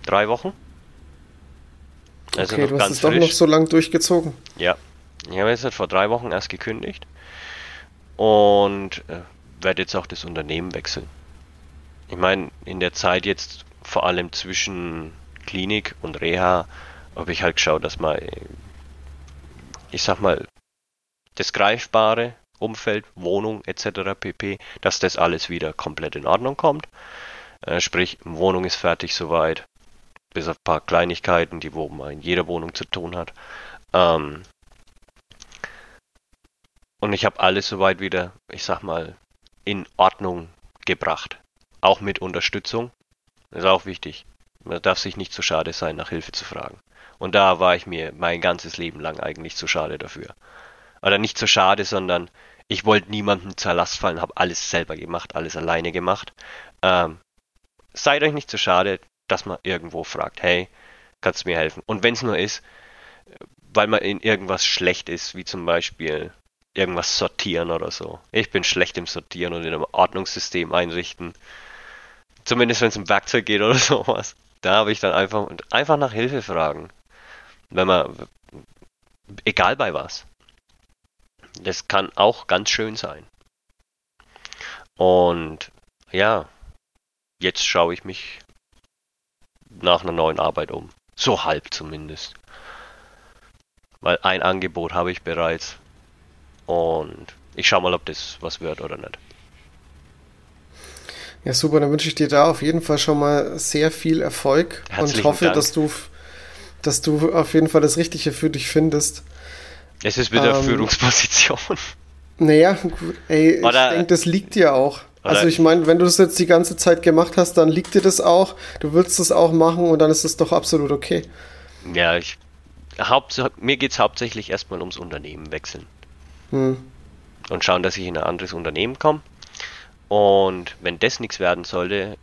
drei Wochen. Also okay, du hast es doch noch so lang durchgezogen. Ja, ich habe jetzt vor drei Wochen erst gekündigt und äh, werde jetzt auch das Unternehmen wechseln. Ich meine, in der Zeit jetzt vor allem zwischen Klinik und Reha habe ich halt geschaut, dass man, ich sag mal, das greifbare Umfeld, Wohnung etc. pp, dass das alles wieder komplett in Ordnung kommt. Äh, sprich, Wohnung ist fertig soweit, bis auf ein paar Kleinigkeiten, die wo man in jeder Wohnung zu tun hat. Ähm, und ich habe alles soweit wieder, ich sag mal, in Ordnung gebracht. Auch mit Unterstützung. Das ist auch wichtig. Man darf sich nicht zu schade sein, nach Hilfe zu fragen. Und da war ich mir mein ganzes Leben lang eigentlich zu schade dafür. Oder nicht zu schade, sondern ich wollte niemandem zur Last fallen, habe alles selber gemacht, alles alleine gemacht. Ähm, seid euch nicht zu schade, dass man irgendwo fragt, hey, kannst du mir helfen? Und wenn es nur ist, weil man in irgendwas schlecht ist, wie zum Beispiel irgendwas sortieren oder so. Ich bin schlecht im Sortieren und in einem Ordnungssystem einrichten. Zumindest wenn es um Werkzeug geht oder sowas. Da habe ich dann einfach, einfach nach Hilfe fragen. Wenn man, egal bei was. Das kann auch ganz schön sein. Und ja, jetzt schaue ich mich nach einer neuen Arbeit um. So halb zumindest. Weil ein Angebot habe ich bereits. Und ich schaue mal, ob das was wird oder nicht. Ja, super, dann wünsche ich dir da auf jeden Fall schon mal sehr viel Erfolg Herzlichen und hoffe, Dank. dass du, dass du auf jeden Fall das Richtige für dich findest. Es ist wieder ähm, Führungsposition. Naja, gut, ey, oder, ich denke, das liegt dir auch. Also ich meine, wenn du das jetzt die ganze Zeit gemacht hast, dann liegt dir das auch. Du willst das auch machen und dann ist es doch absolut okay. Ja, ich haupt, mir geht es hauptsächlich erstmal ums Unternehmen wechseln. Hm. Und schauen, dass ich in ein anderes Unternehmen komme. Und wenn das nichts werden sollte,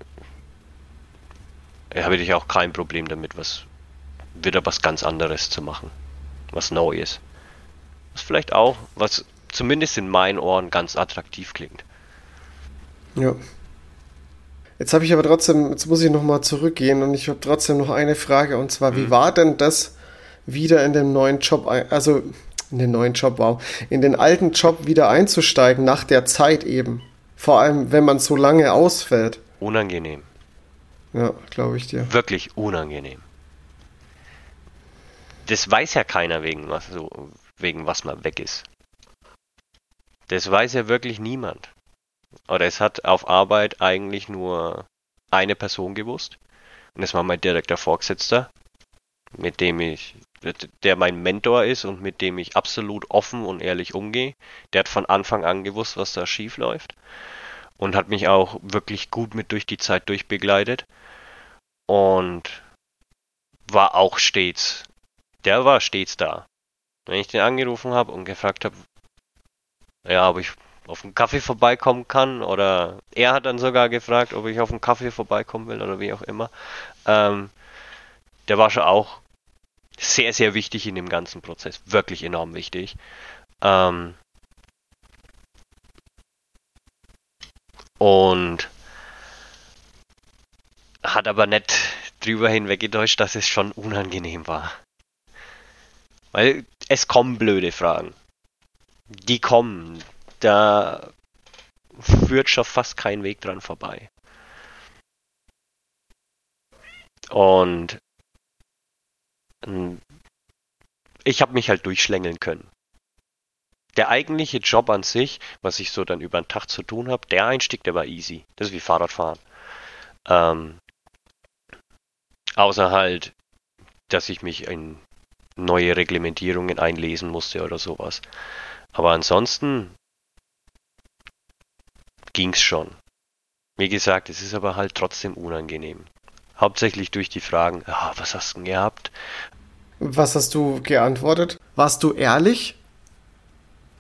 habe ich auch kein Problem damit, was wieder was ganz anderes zu machen. Was Neues. Was vielleicht auch, was zumindest in meinen Ohren ganz attraktiv klingt. Ja. Jetzt habe ich aber trotzdem, jetzt muss ich nochmal zurückgehen und ich habe trotzdem noch eine Frage und zwar, mhm. wie war denn das wieder in den neuen Job, also in den neuen Job, wow, in den alten Job wieder einzusteigen nach der Zeit eben? Vor allem, wenn man so lange ausfällt. Unangenehm. Ja, glaube ich dir. Wirklich unangenehm. Das weiß ja keiner wegen was so, wegen was man weg ist. Das weiß ja wirklich niemand. Oder es hat auf Arbeit eigentlich nur eine Person gewusst. Und das war mein direkter Vorgesetzter, mit dem ich, der mein Mentor ist und mit dem ich absolut offen und ehrlich umgehe. Der hat von Anfang an gewusst, was da schief läuft. Und hat mich auch wirklich gut mit durch die Zeit durchbegleitet. Und war auch stets, der war stets da. Wenn ich den angerufen habe und gefragt habe, ja, ob ich auf einen Kaffee vorbeikommen kann oder er hat dann sogar gefragt, ob ich auf einen Kaffee vorbeikommen will oder wie auch immer. Ähm, der war schon auch sehr, sehr wichtig in dem ganzen Prozess. Wirklich enorm wichtig. Ähm, und hat aber nicht drüber hinweggetäuscht, dass es schon unangenehm war. Weil es kommen blöde Fragen. Die kommen. Da führt schon fast kein Weg dran vorbei. Und ich habe mich halt durchschlängeln können. Der eigentliche Job an sich, was ich so dann über den Tag zu tun habe, der Einstieg, der war easy. Das ist wie Fahrradfahren. Ähm, außer halt, dass ich mich in neue Reglementierungen einlesen musste oder sowas. Aber ansonsten ging's schon. Wie gesagt, es ist aber halt trotzdem unangenehm. Hauptsächlich durch die Fragen, ah, was hast du denn gehabt? Was hast du geantwortet? Warst du ehrlich?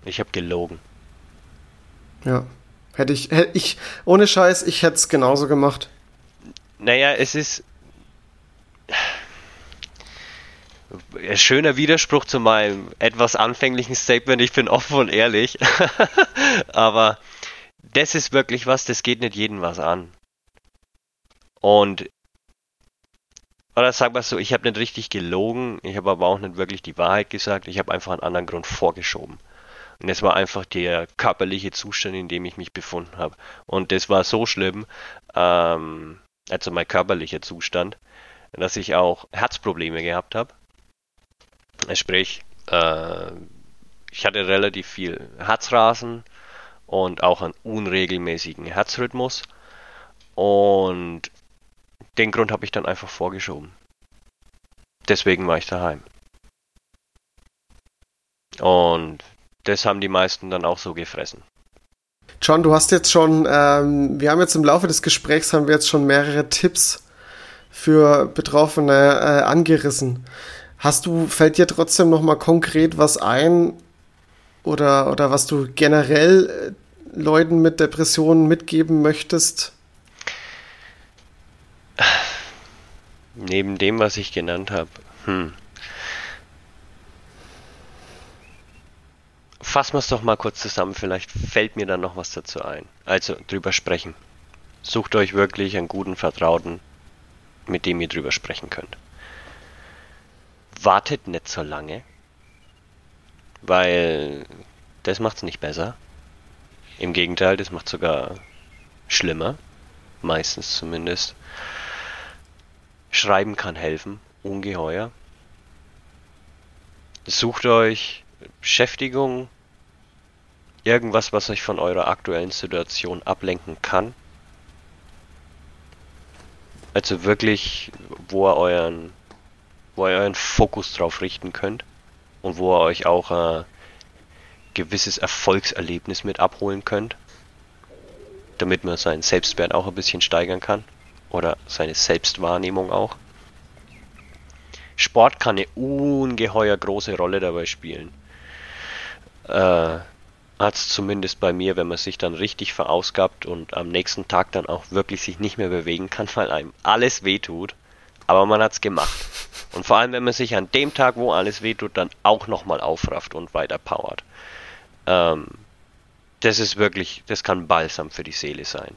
Ich habe gelogen. Ja. Hätte ich, hätte ich, ohne Scheiß, ich hätte es genauso gemacht. Naja, es ist ein schöner Widerspruch zu meinem etwas anfänglichen Statement, ich bin offen und ehrlich. Aber das ist wirklich was, das geht nicht jedem was an. Und oder sag mal so, ich habe nicht richtig gelogen, ich habe aber auch nicht wirklich die Wahrheit gesagt, ich habe einfach einen anderen Grund vorgeschoben. Und es war einfach der körperliche Zustand, in dem ich mich befunden habe. Und das war so schlimm, ähm, also mein körperlicher Zustand, dass ich auch Herzprobleme gehabt habe. Sprich, äh, ich hatte relativ viel Herzrasen und auch einen unregelmäßigen Herzrhythmus. Und den Grund habe ich dann einfach vorgeschoben. Deswegen war ich daheim. Und das haben die meisten dann auch so gefressen. John, du hast jetzt schon, ähm, wir haben jetzt im Laufe des Gesprächs haben wir jetzt schon mehrere Tipps für Betroffene äh, angerissen. Hast du, fällt dir trotzdem noch mal konkret was ein oder, oder was du generell äh, Leuten mit Depressionen mitgeben möchtest? Neben dem, was ich genannt habe. Hm. Fassen wir es doch mal kurz zusammen, vielleicht fällt mir dann noch was dazu ein. Also drüber sprechen. Sucht euch wirklich einen guten Vertrauten, mit dem ihr drüber sprechen könnt. Wartet nicht so lange, weil das macht es nicht besser. Im Gegenteil, das macht sogar schlimmer, meistens zumindest. Schreiben kann helfen, ungeheuer. Sucht euch Beschäftigung, irgendwas, was euch von eurer aktuellen Situation ablenken kann. Also wirklich, wo ihr euren, wo ihr euren Fokus drauf richten könnt und wo ihr euch auch ein gewisses Erfolgserlebnis mit abholen könnt, damit man seinen Selbstwert auch ein bisschen steigern kann oder seine Selbstwahrnehmung auch. Sport kann eine ungeheuer große Rolle dabei spielen. Äh, hat es zumindest bei mir, wenn man sich dann richtig verausgabt und am nächsten Tag dann auch wirklich sich nicht mehr bewegen kann, weil einem alles wehtut. Aber man hat es gemacht. Und vor allem, wenn man sich an dem Tag, wo alles wehtut, dann auch nochmal aufrafft und weiter powert. Ähm, das ist wirklich, das kann Balsam für die Seele sein.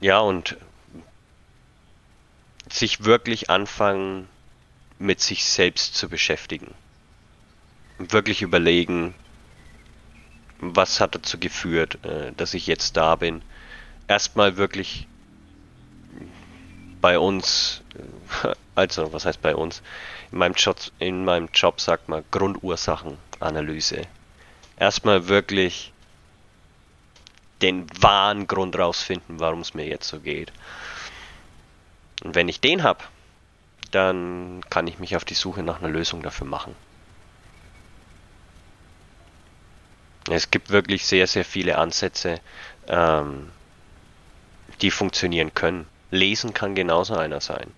Ja, und sich wirklich anfangen, mit sich selbst zu beschäftigen. Wirklich überlegen, was hat dazu geführt, äh, dass ich jetzt da bin. Erstmal wirklich bei uns, also was heißt bei uns? In meinem Job, in meinem Job sagt man Grundursachenanalyse. Erstmal wirklich den wahren Grund rausfinden, warum es mir jetzt so geht. Und wenn ich den habe, dann kann ich mich auf die Suche nach einer Lösung dafür machen. Es gibt wirklich sehr, sehr viele Ansätze, ähm, die funktionieren können. Lesen kann genauso einer sein.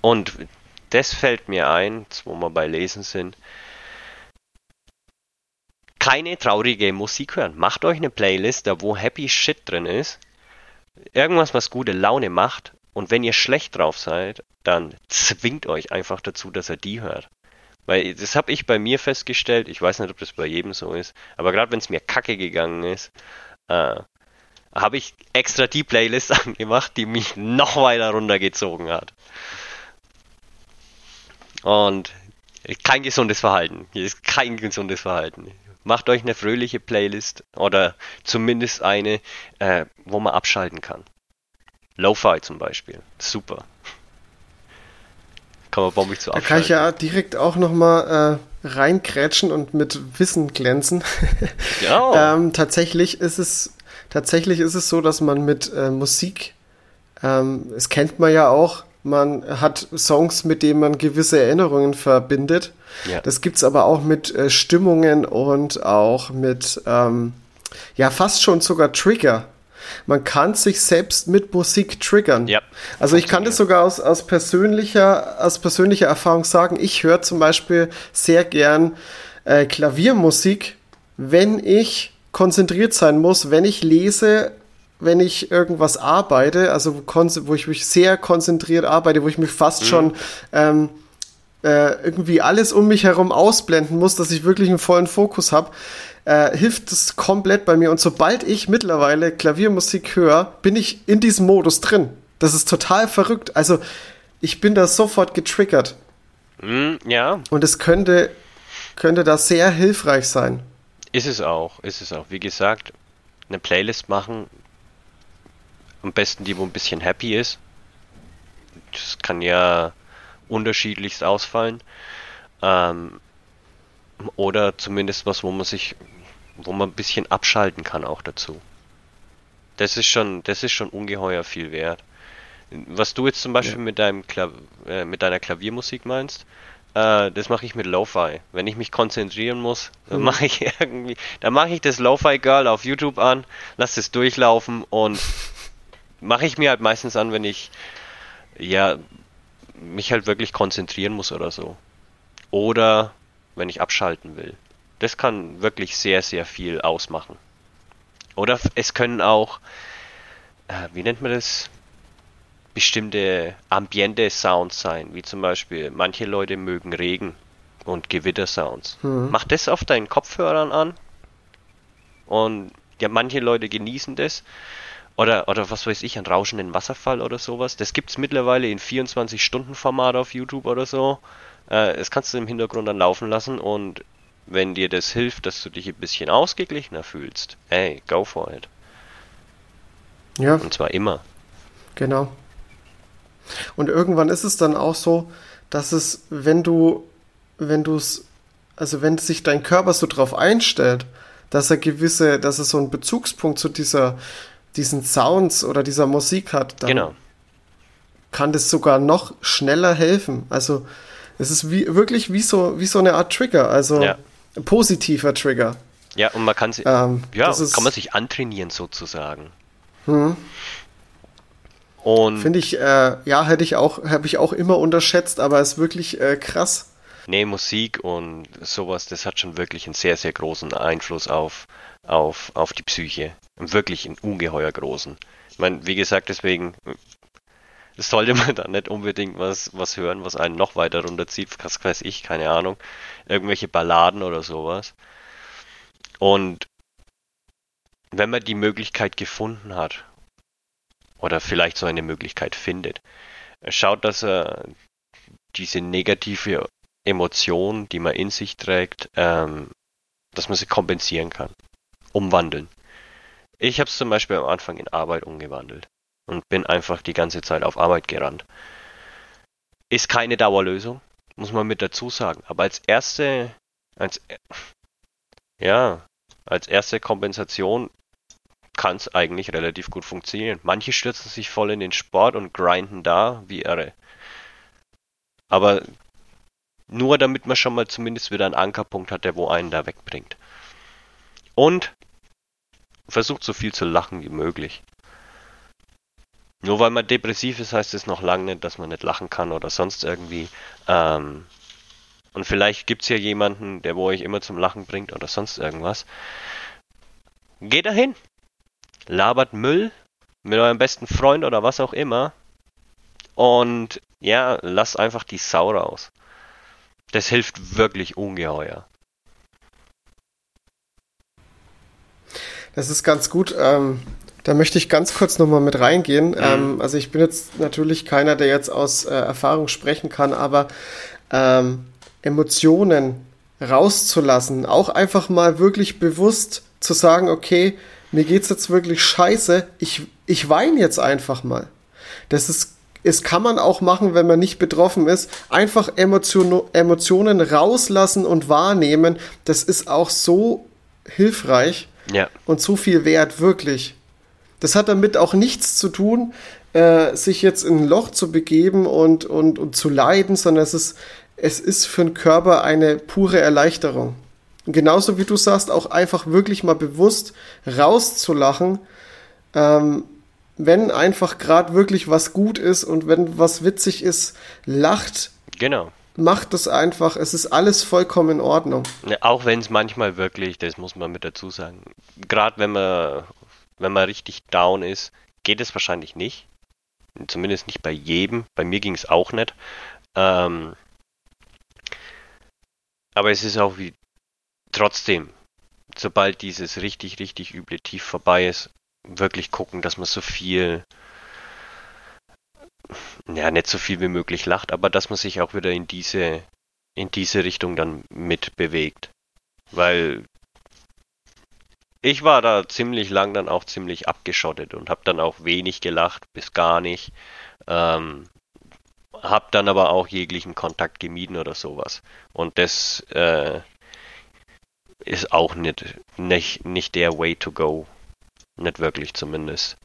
Und das fällt mir ein, wo wir bei Lesen sind, keine traurige Musik hören. Macht euch eine Playlist, da wo Happy Shit drin ist. Irgendwas, was gute Laune macht. Und wenn ihr schlecht drauf seid, dann zwingt euch einfach dazu, dass er die hört. Weil das habe ich bei mir festgestellt. Ich weiß nicht, ob das bei jedem so ist. Aber gerade wenn es mir kacke gegangen ist, äh, habe ich extra die Playlist angemacht, die mich noch weiter runtergezogen hat. Und kein gesundes Verhalten. Hier ist kein gesundes Verhalten macht euch eine fröhliche Playlist oder zumindest eine, äh, wo man abschalten kann. Lo-Fi zum Beispiel. Super. Kann man bombig zu abschalten. Da kann ich ja direkt auch nochmal äh, reinkrätschen und mit Wissen glänzen. Ja. ähm, tatsächlich ist es tatsächlich ist es so, dass man mit äh, Musik, ähm, es kennt man ja auch, man hat Songs, mit denen man gewisse Erinnerungen verbindet. Ja. Das es aber auch mit äh, Stimmungen und auch mit, ähm, ja, fast schon sogar Trigger. Man kann sich selbst mit Musik triggern. Ja. Also ich kann das sogar aus, aus, persönlicher, aus persönlicher Erfahrung sagen. Ich höre zum Beispiel sehr gern äh, Klaviermusik, wenn ich konzentriert sein muss, wenn ich lese, wenn ich irgendwas arbeite, also wo, ich mich sehr konzentriert arbeite, wo ich mich fast mhm. schon ähm, äh, irgendwie alles um mich herum ausblenden muss, dass ich wirklich einen vollen Fokus habe, äh, hilft das komplett bei mir. Und sobald ich mittlerweile Klaviermusik höre, bin ich in diesem Modus drin. Das ist total verrückt. Also ich bin da sofort getriggert. Mm, ja. Und es könnte, könnte da sehr hilfreich sein. Ist es auch, ist es auch. Wie gesagt, eine Playlist machen, am besten die, wo ein bisschen happy ist. Das kann ja unterschiedlichst ausfallen. Ähm, oder zumindest was, wo man sich, wo man ein bisschen abschalten kann auch dazu. Das ist schon, das ist schon ungeheuer viel wert. Was du jetzt zum Beispiel ja. mit deinem Klav äh, mit deiner Klaviermusik meinst, äh, das mache ich mit Lo-Fi. Wenn ich mich konzentrieren muss, dann mhm. mache ich irgendwie, dann mache ich das Lo-Fi Girl auf YouTube an, lass es durchlaufen und mache ich mir halt meistens an, wenn ich ja mich halt wirklich konzentrieren muss oder so. Oder wenn ich abschalten will. Das kann wirklich sehr, sehr viel ausmachen. Oder es können auch, äh, wie nennt man das? Bestimmte Ambiente-Sounds sein, wie zum Beispiel, manche Leute mögen Regen und Gewitter-Sounds. Mhm. Mach das auf deinen Kopfhörern an und ja, manche Leute genießen das. Oder, oder was weiß ich, einen rauschenden Wasserfall oder sowas. Das gibt es mittlerweile in 24-Stunden-Format auf YouTube oder so. Äh, das kannst du im Hintergrund dann laufen lassen und wenn dir das hilft, dass du dich ein bisschen ausgeglichener fühlst, ey, go for it. Ja. Und zwar immer. Genau. Und irgendwann ist es dann auch so, dass es, wenn du, wenn du es, also wenn sich dein Körper so drauf einstellt, dass er gewisse, dass er so einen Bezugspunkt zu dieser, diesen Sounds oder dieser Musik hat, dann genau. kann das sogar noch schneller helfen. Also es ist wie, wirklich wie so, wie so eine Art Trigger, also ja. ein positiver Trigger. Ja, und man kann ähm, ja, kann man sich antrainieren sozusagen. Hm. Und finde ich, äh, ja, hätte ich auch, habe ich auch immer unterschätzt, aber ist wirklich äh, krass. Nee, Musik und sowas, das hat schon wirklich einen sehr, sehr großen Einfluss auf, auf, auf die Psyche. Wirklich einen ungeheuer großen. Ich meine, wie gesagt, deswegen sollte man da nicht unbedingt was, was hören, was einen noch weiter runterzieht, was weiß ich, keine Ahnung. Irgendwelche Balladen oder sowas. Und wenn man die Möglichkeit gefunden hat, oder vielleicht so eine Möglichkeit findet, schaut, dass er diese negative Emotion, die man in sich trägt, ähm, dass man sie kompensieren kann, umwandeln. Ich habe es zum Beispiel am Anfang in Arbeit umgewandelt und bin einfach die ganze Zeit auf Arbeit gerannt. Ist keine Dauerlösung, muss man mit dazu sagen. Aber als erste, als, ja, als erste Kompensation kann es eigentlich relativ gut funktionieren. Manche stürzen sich voll in den Sport und grinden da wie irre. Aber nur damit man schon mal zumindest wieder einen Ankerpunkt hat, der wo einen da wegbringt. Und versucht so viel zu lachen wie möglich. Nur weil man depressiv ist, heißt es noch lange nicht, dass man nicht lachen kann oder sonst irgendwie. Ähm, und vielleicht gibt es ja jemanden, der wo euch immer zum Lachen bringt oder sonst irgendwas. Geht dahin. Labert Müll mit eurem besten Freund oder was auch immer. Und ja, lasst einfach die Sau raus. Das hilft wirklich ungeheuer. Das ist ganz gut. Ähm, da möchte ich ganz kurz nochmal mit reingehen. Mhm. Ähm, also ich bin jetzt natürlich keiner, der jetzt aus äh, Erfahrung sprechen kann, aber ähm, Emotionen rauszulassen, auch einfach mal wirklich bewusst zu sagen, okay, mir geht's jetzt wirklich scheiße, ich, ich weine jetzt einfach mal. Das ist, es kann man auch machen, wenn man nicht betroffen ist. Einfach Emotion, Emotionen rauslassen und wahrnehmen, das ist auch so hilfreich ja. und so viel wert, wirklich. Das hat damit auch nichts zu tun, äh, sich jetzt in ein Loch zu begeben und, und, und zu leiden, sondern es ist, es ist für den Körper eine pure Erleichterung. Und genauso wie du sagst, auch einfach wirklich mal bewusst rauszulachen, ähm, wenn einfach gerade wirklich was gut ist und wenn was witzig ist, lacht. Genau. macht das einfach. Es ist alles vollkommen in Ordnung. Ja, auch wenn es manchmal wirklich, das muss man mit dazu sagen, gerade wenn man, wenn man richtig down ist, geht es wahrscheinlich nicht. Zumindest nicht bei jedem. Bei mir ging es auch nicht. Ähm, aber es ist auch wie trotzdem, sobald dieses richtig, richtig üble Tief vorbei ist, wirklich gucken, dass man so viel, ja, nicht so viel wie möglich lacht, aber dass man sich auch wieder in diese, in diese Richtung dann mitbewegt. Weil ich war da ziemlich lang dann auch ziemlich abgeschottet und habe dann auch wenig gelacht, bis gar nicht. Ähm, hab dann aber auch jeglichen Kontakt gemieden oder sowas. Und das äh, ist auch nicht, nicht, nicht der Way to go. Nicht wirklich zumindest.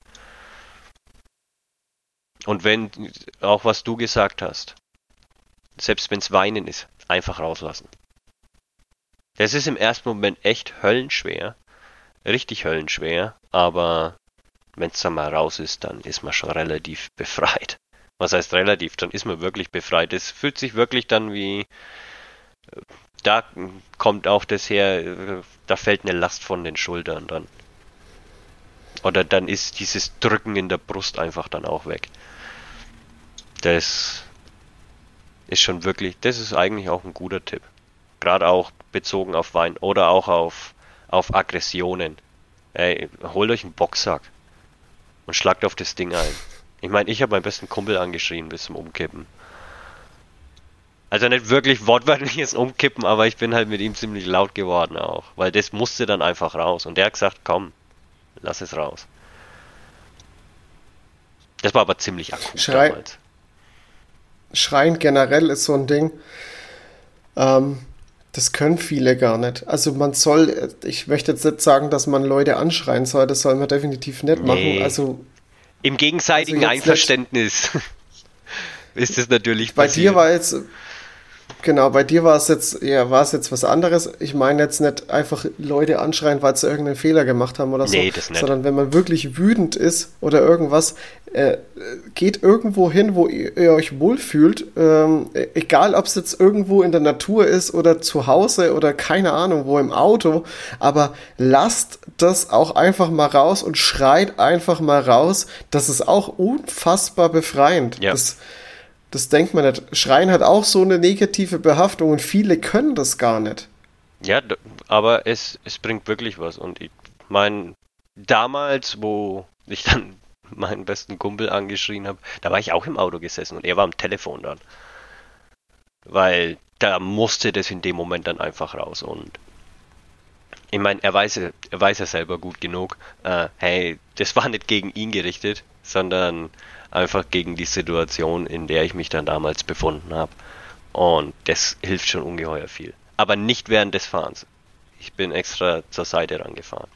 Und wenn, auch was du gesagt hast, selbst wenn es Weinen ist, einfach rauslassen. Das ist im ersten Moment echt höllenschwer richtig höllenschwer, aber wenn es dann mal raus ist, dann ist man schon relativ befreit. Was heißt relativ? Dann ist man wirklich befreit. Es fühlt sich wirklich dann wie, da kommt auch das her, da fällt eine Last von den Schultern dann. Oder dann ist dieses Drücken in der Brust einfach dann auch weg. Das ist schon wirklich, das ist eigentlich auch ein guter Tipp. Gerade auch bezogen auf Wein oder auch auf auf Aggressionen. Ey, holt euch einen Boxsack und schlagt auf das Ding ein. Ich meine, ich habe meinen besten Kumpel angeschrien bis zum Umkippen. Also nicht wirklich wortwörtliches Umkippen, aber ich bin halt mit ihm ziemlich laut geworden auch, weil das musste dann einfach raus. Und der hat gesagt, komm, lass es raus. Das war aber ziemlich akut Schrei damals. Schreien generell ist so ein Ding. Ähm, das können viele gar nicht. Also man soll, ich möchte jetzt nicht sagen, dass man Leute anschreien soll, das soll man definitiv nicht nee. machen. Also im gegenseitigen also Einverständnis ist es natürlich Bei passiert. dir war jetzt Genau, bei dir war es jetzt, ja, war es jetzt was anderes. Ich meine jetzt nicht einfach Leute anschreien, weil sie irgendeinen Fehler gemacht haben oder so, nee, das nicht. sondern wenn man wirklich wütend ist oder irgendwas, äh, geht irgendwo hin, wo ihr, ihr euch wohlfühlt, ähm, egal ob es jetzt irgendwo in der Natur ist oder zu Hause oder keine Ahnung, wo im Auto, aber lasst das auch einfach mal raus und schreit einfach mal raus. Das ist auch unfassbar befreiend. Ja. Das, das denkt man nicht. Schreien hat auch so eine negative Behaftung und viele können das gar nicht. Ja, aber es, es bringt wirklich was. Und ich meine, damals, wo ich dann meinen besten Kumpel angeschrien habe, da war ich auch im Auto gesessen und er war am Telefon dann. Weil da musste das in dem Moment dann einfach raus und ich meine, er weiß, er weiß ja selber gut genug, äh, hey, das war nicht gegen ihn gerichtet, sondern einfach gegen die Situation, in der ich mich dann damals befunden habe. Und das hilft schon ungeheuer viel. Aber nicht während des Fahrens. Ich bin extra zur Seite rangefahren.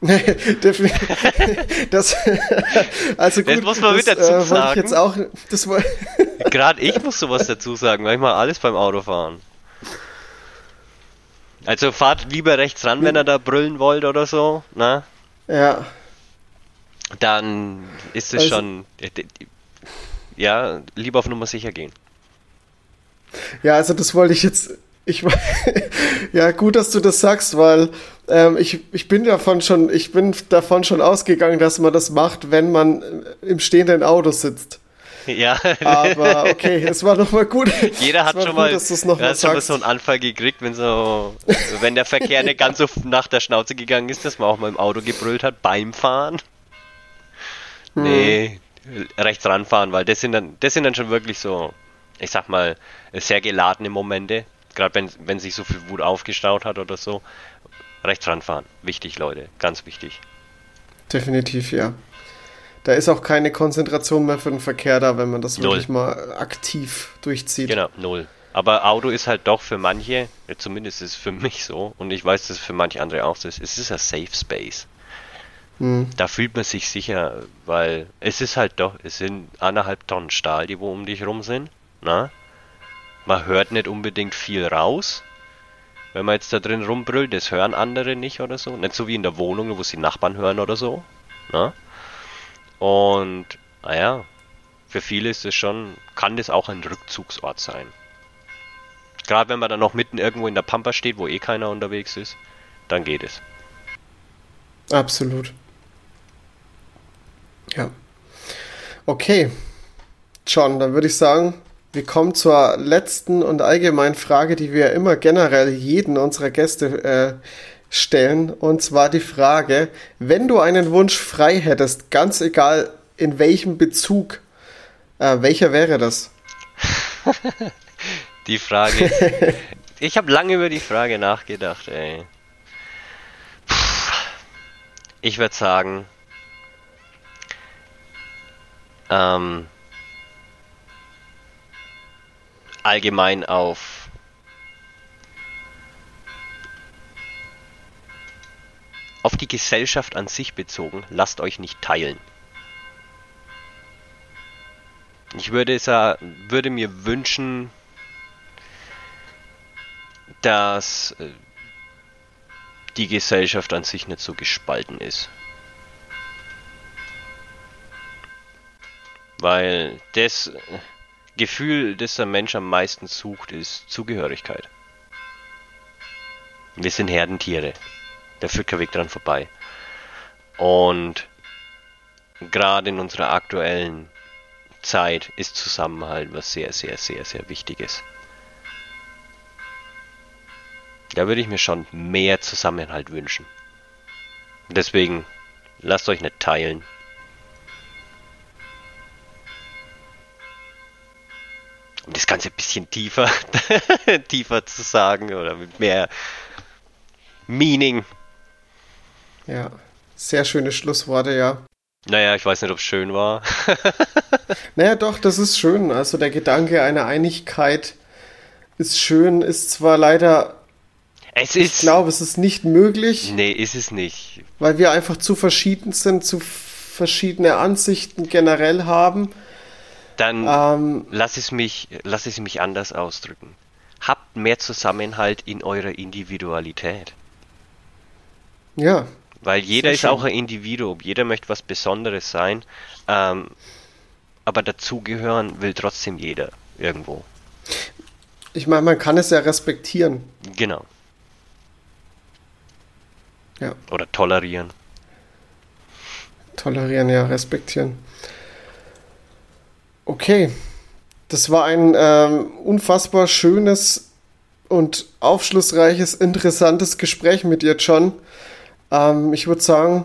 das, also gut, das muss man das, mit dazu sagen. Ich jetzt auch, das Gerade ich muss sowas dazu sagen, weil ich mal alles beim Autofahren. Also fahrt lieber rechts ran, wenn ihr da brüllen wollt oder so, ne? Ja. Dann ist es also, schon ja, lieber auf Nummer sicher gehen. Ja, also das wollte ich jetzt. Ich, ja, gut, dass du das sagst, weil ähm, ich, ich bin davon schon, ich bin davon schon ausgegangen, dass man das macht, wenn man im stehenden Auto sitzt. Ja. Aber okay, es war doch mal gut. Jeder hat schon gut, mal, dass noch mal schon mal so einen Anfall gekriegt, wenn so, wenn der Verkehr nicht ganz so nach der Schnauze gegangen ist, dass man auch mal im Auto gebrüllt hat beim Fahren. Hm. Rechts ranfahren, weil das sind dann, das sind dann schon wirklich so, ich sag mal, sehr geladene Momente. Gerade wenn, wenn sich so viel Wut aufgestaut hat oder so. Rechts ranfahren. Wichtig, Leute. Ganz wichtig. Definitiv, ja. Da ist auch keine Konzentration mehr für den Verkehr da, wenn man das null. wirklich mal aktiv durchzieht. Genau, null. Aber Auto ist halt doch für manche, zumindest ist es für mich so, und ich weiß, dass es für manche andere auch so ist, es ist ein Safe Space. Hm. Da fühlt man sich sicher, weil es ist halt doch, es sind anderthalb Tonnen Stahl, die wo um dich rum sind. Na? Man hört nicht unbedingt viel raus. Wenn man jetzt da drin rumbrüllt, das hören andere nicht oder so. Nicht so wie in der Wohnung, wo sie Nachbarn hören oder so. Na? Und, naja, für viele ist es schon, kann das auch ein Rückzugsort sein. Gerade wenn man dann noch mitten irgendwo in der Pampa steht, wo eh keiner unterwegs ist, dann geht es. Absolut. Ja. Okay. John, dann würde ich sagen, wir kommen zur letzten und allgemeinen Frage, die wir immer generell jeden unserer Gäste äh, stellen. Und zwar die Frage, wenn du einen Wunsch frei hättest, ganz egal in welchem Bezug, äh, welcher wäre das? die Frage. ich habe lange über die Frage nachgedacht, ey. Ich würde sagen, ähm, allgemein auf auf die Gesellschaft an sich bezogen, lasst euch nicht teilen. Ich würde, es, würde mir wünschen, dass äh, die Gesellschaft an sich nicht so gespalten ist. Weil das Gefühl, das der Mensch am meisten sucht, ist Zugehörigkeit. Wir sind Herdentiere. Da führt kein Weg dran vorbei. Und gerade in unserer aktuellen Zeit ist Zusammenhalt was sehr, sehr, sehr, sehr Wichtiges. Da würde ich mir schon mehr Zusammenhalt wünschen. Deswegen lasst euch nicht teilen. Um das Ganze ein bisschen tiefer, tiefer zu sagen oder mit mehr Meaning. Ja, sehr schöne Schlussworte, ja. Naja, ich weiß nicht, ob es schön war. naja, doch, das ist schön. Also der Gedanke einer Einigkeit ist schön, ist zwar leider es ist. Ich glaube, es ist nicht möglich. Nee, ist es nicht. Weil wir einfach zu verschieden sind, zu verschiedene Ansichten generell haben. Dann ähm, lass es mich, lass es mich anders ausdrücken. Habt mehr Zusammenhalt in eurer Individualität. Ja. Weil jeder ist schön. auch ein Individuum, jeder möchte was Besonderes sein, ähm, aber dazugehören will trotzdem jeder irgendwo. Ich meine, man kann es ja respektieren. Genau. Ja. Oder tolerieren. Tolerieren, ja, respektieren. Okay. Das war ein ähm, unfassbar schönes und aufschlussreiches, interessantes Gespräch mit dir, John. Ähm, ich würde sagen,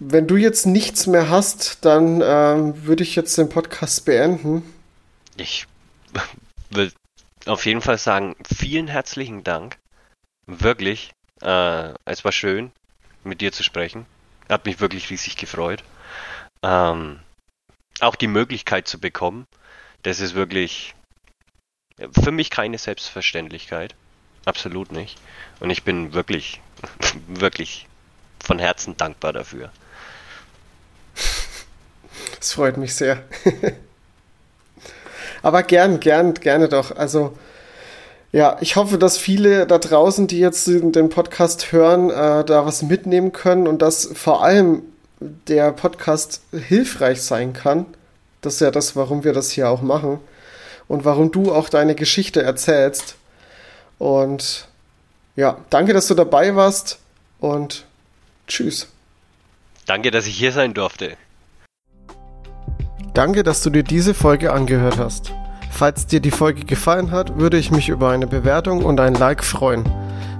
wenn du jetzt nichts mehr hast, dann ähm, würde ich jetzt den Podcast beenden. Ich will auf jeden Fall sagen, vielen herzlichen Dank. Wirklich. Äh, es war schön, mit dir zu sprechen. Hat mich wirklich riesig gefreut. Ähm, auch die Möglichkeit zu bekommen, das ist wirklich für mich keine Selbstverständlichkeit. Absolut nicht. Und ich bin wirklich, wirklich von Herzen dankbar dafür. Das freut mich sehr. Aber gern, gern, gerne doch. Also ja, ich hoffe, dass viele da draußen, die jetzt den Podcast hören, äh, da was mitnehmen können und dass vor allem der Podcast hilfreich sein kann. Das ist ja das, warum wir das hier auch machen und warum du auch deine Geschichte erzählst. Und ja, danke, dass du dabei warst und tschüss. Danke, dass ich hier sein durfte. Danke, dass du dir diese Folge angehört hast. Falls dir die Folge gefallen hat, würde ich mich über eine Bewertung und ein Like freuen.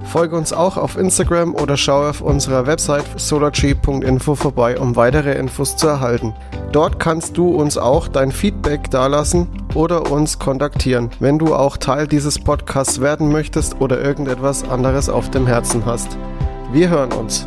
Folge uns auch auf Instagram oder schaue auf unserer Website solartree.info vorbei, um weitere Infos zu erhalten. Dort kannst du uns auch dein Feedback dalassen oder uns kontaktieren, wenn du auch Teil dieses Podcasts werden möchtest oder irgendetwas anderes auf dem Herzen hast. Wir hören uns.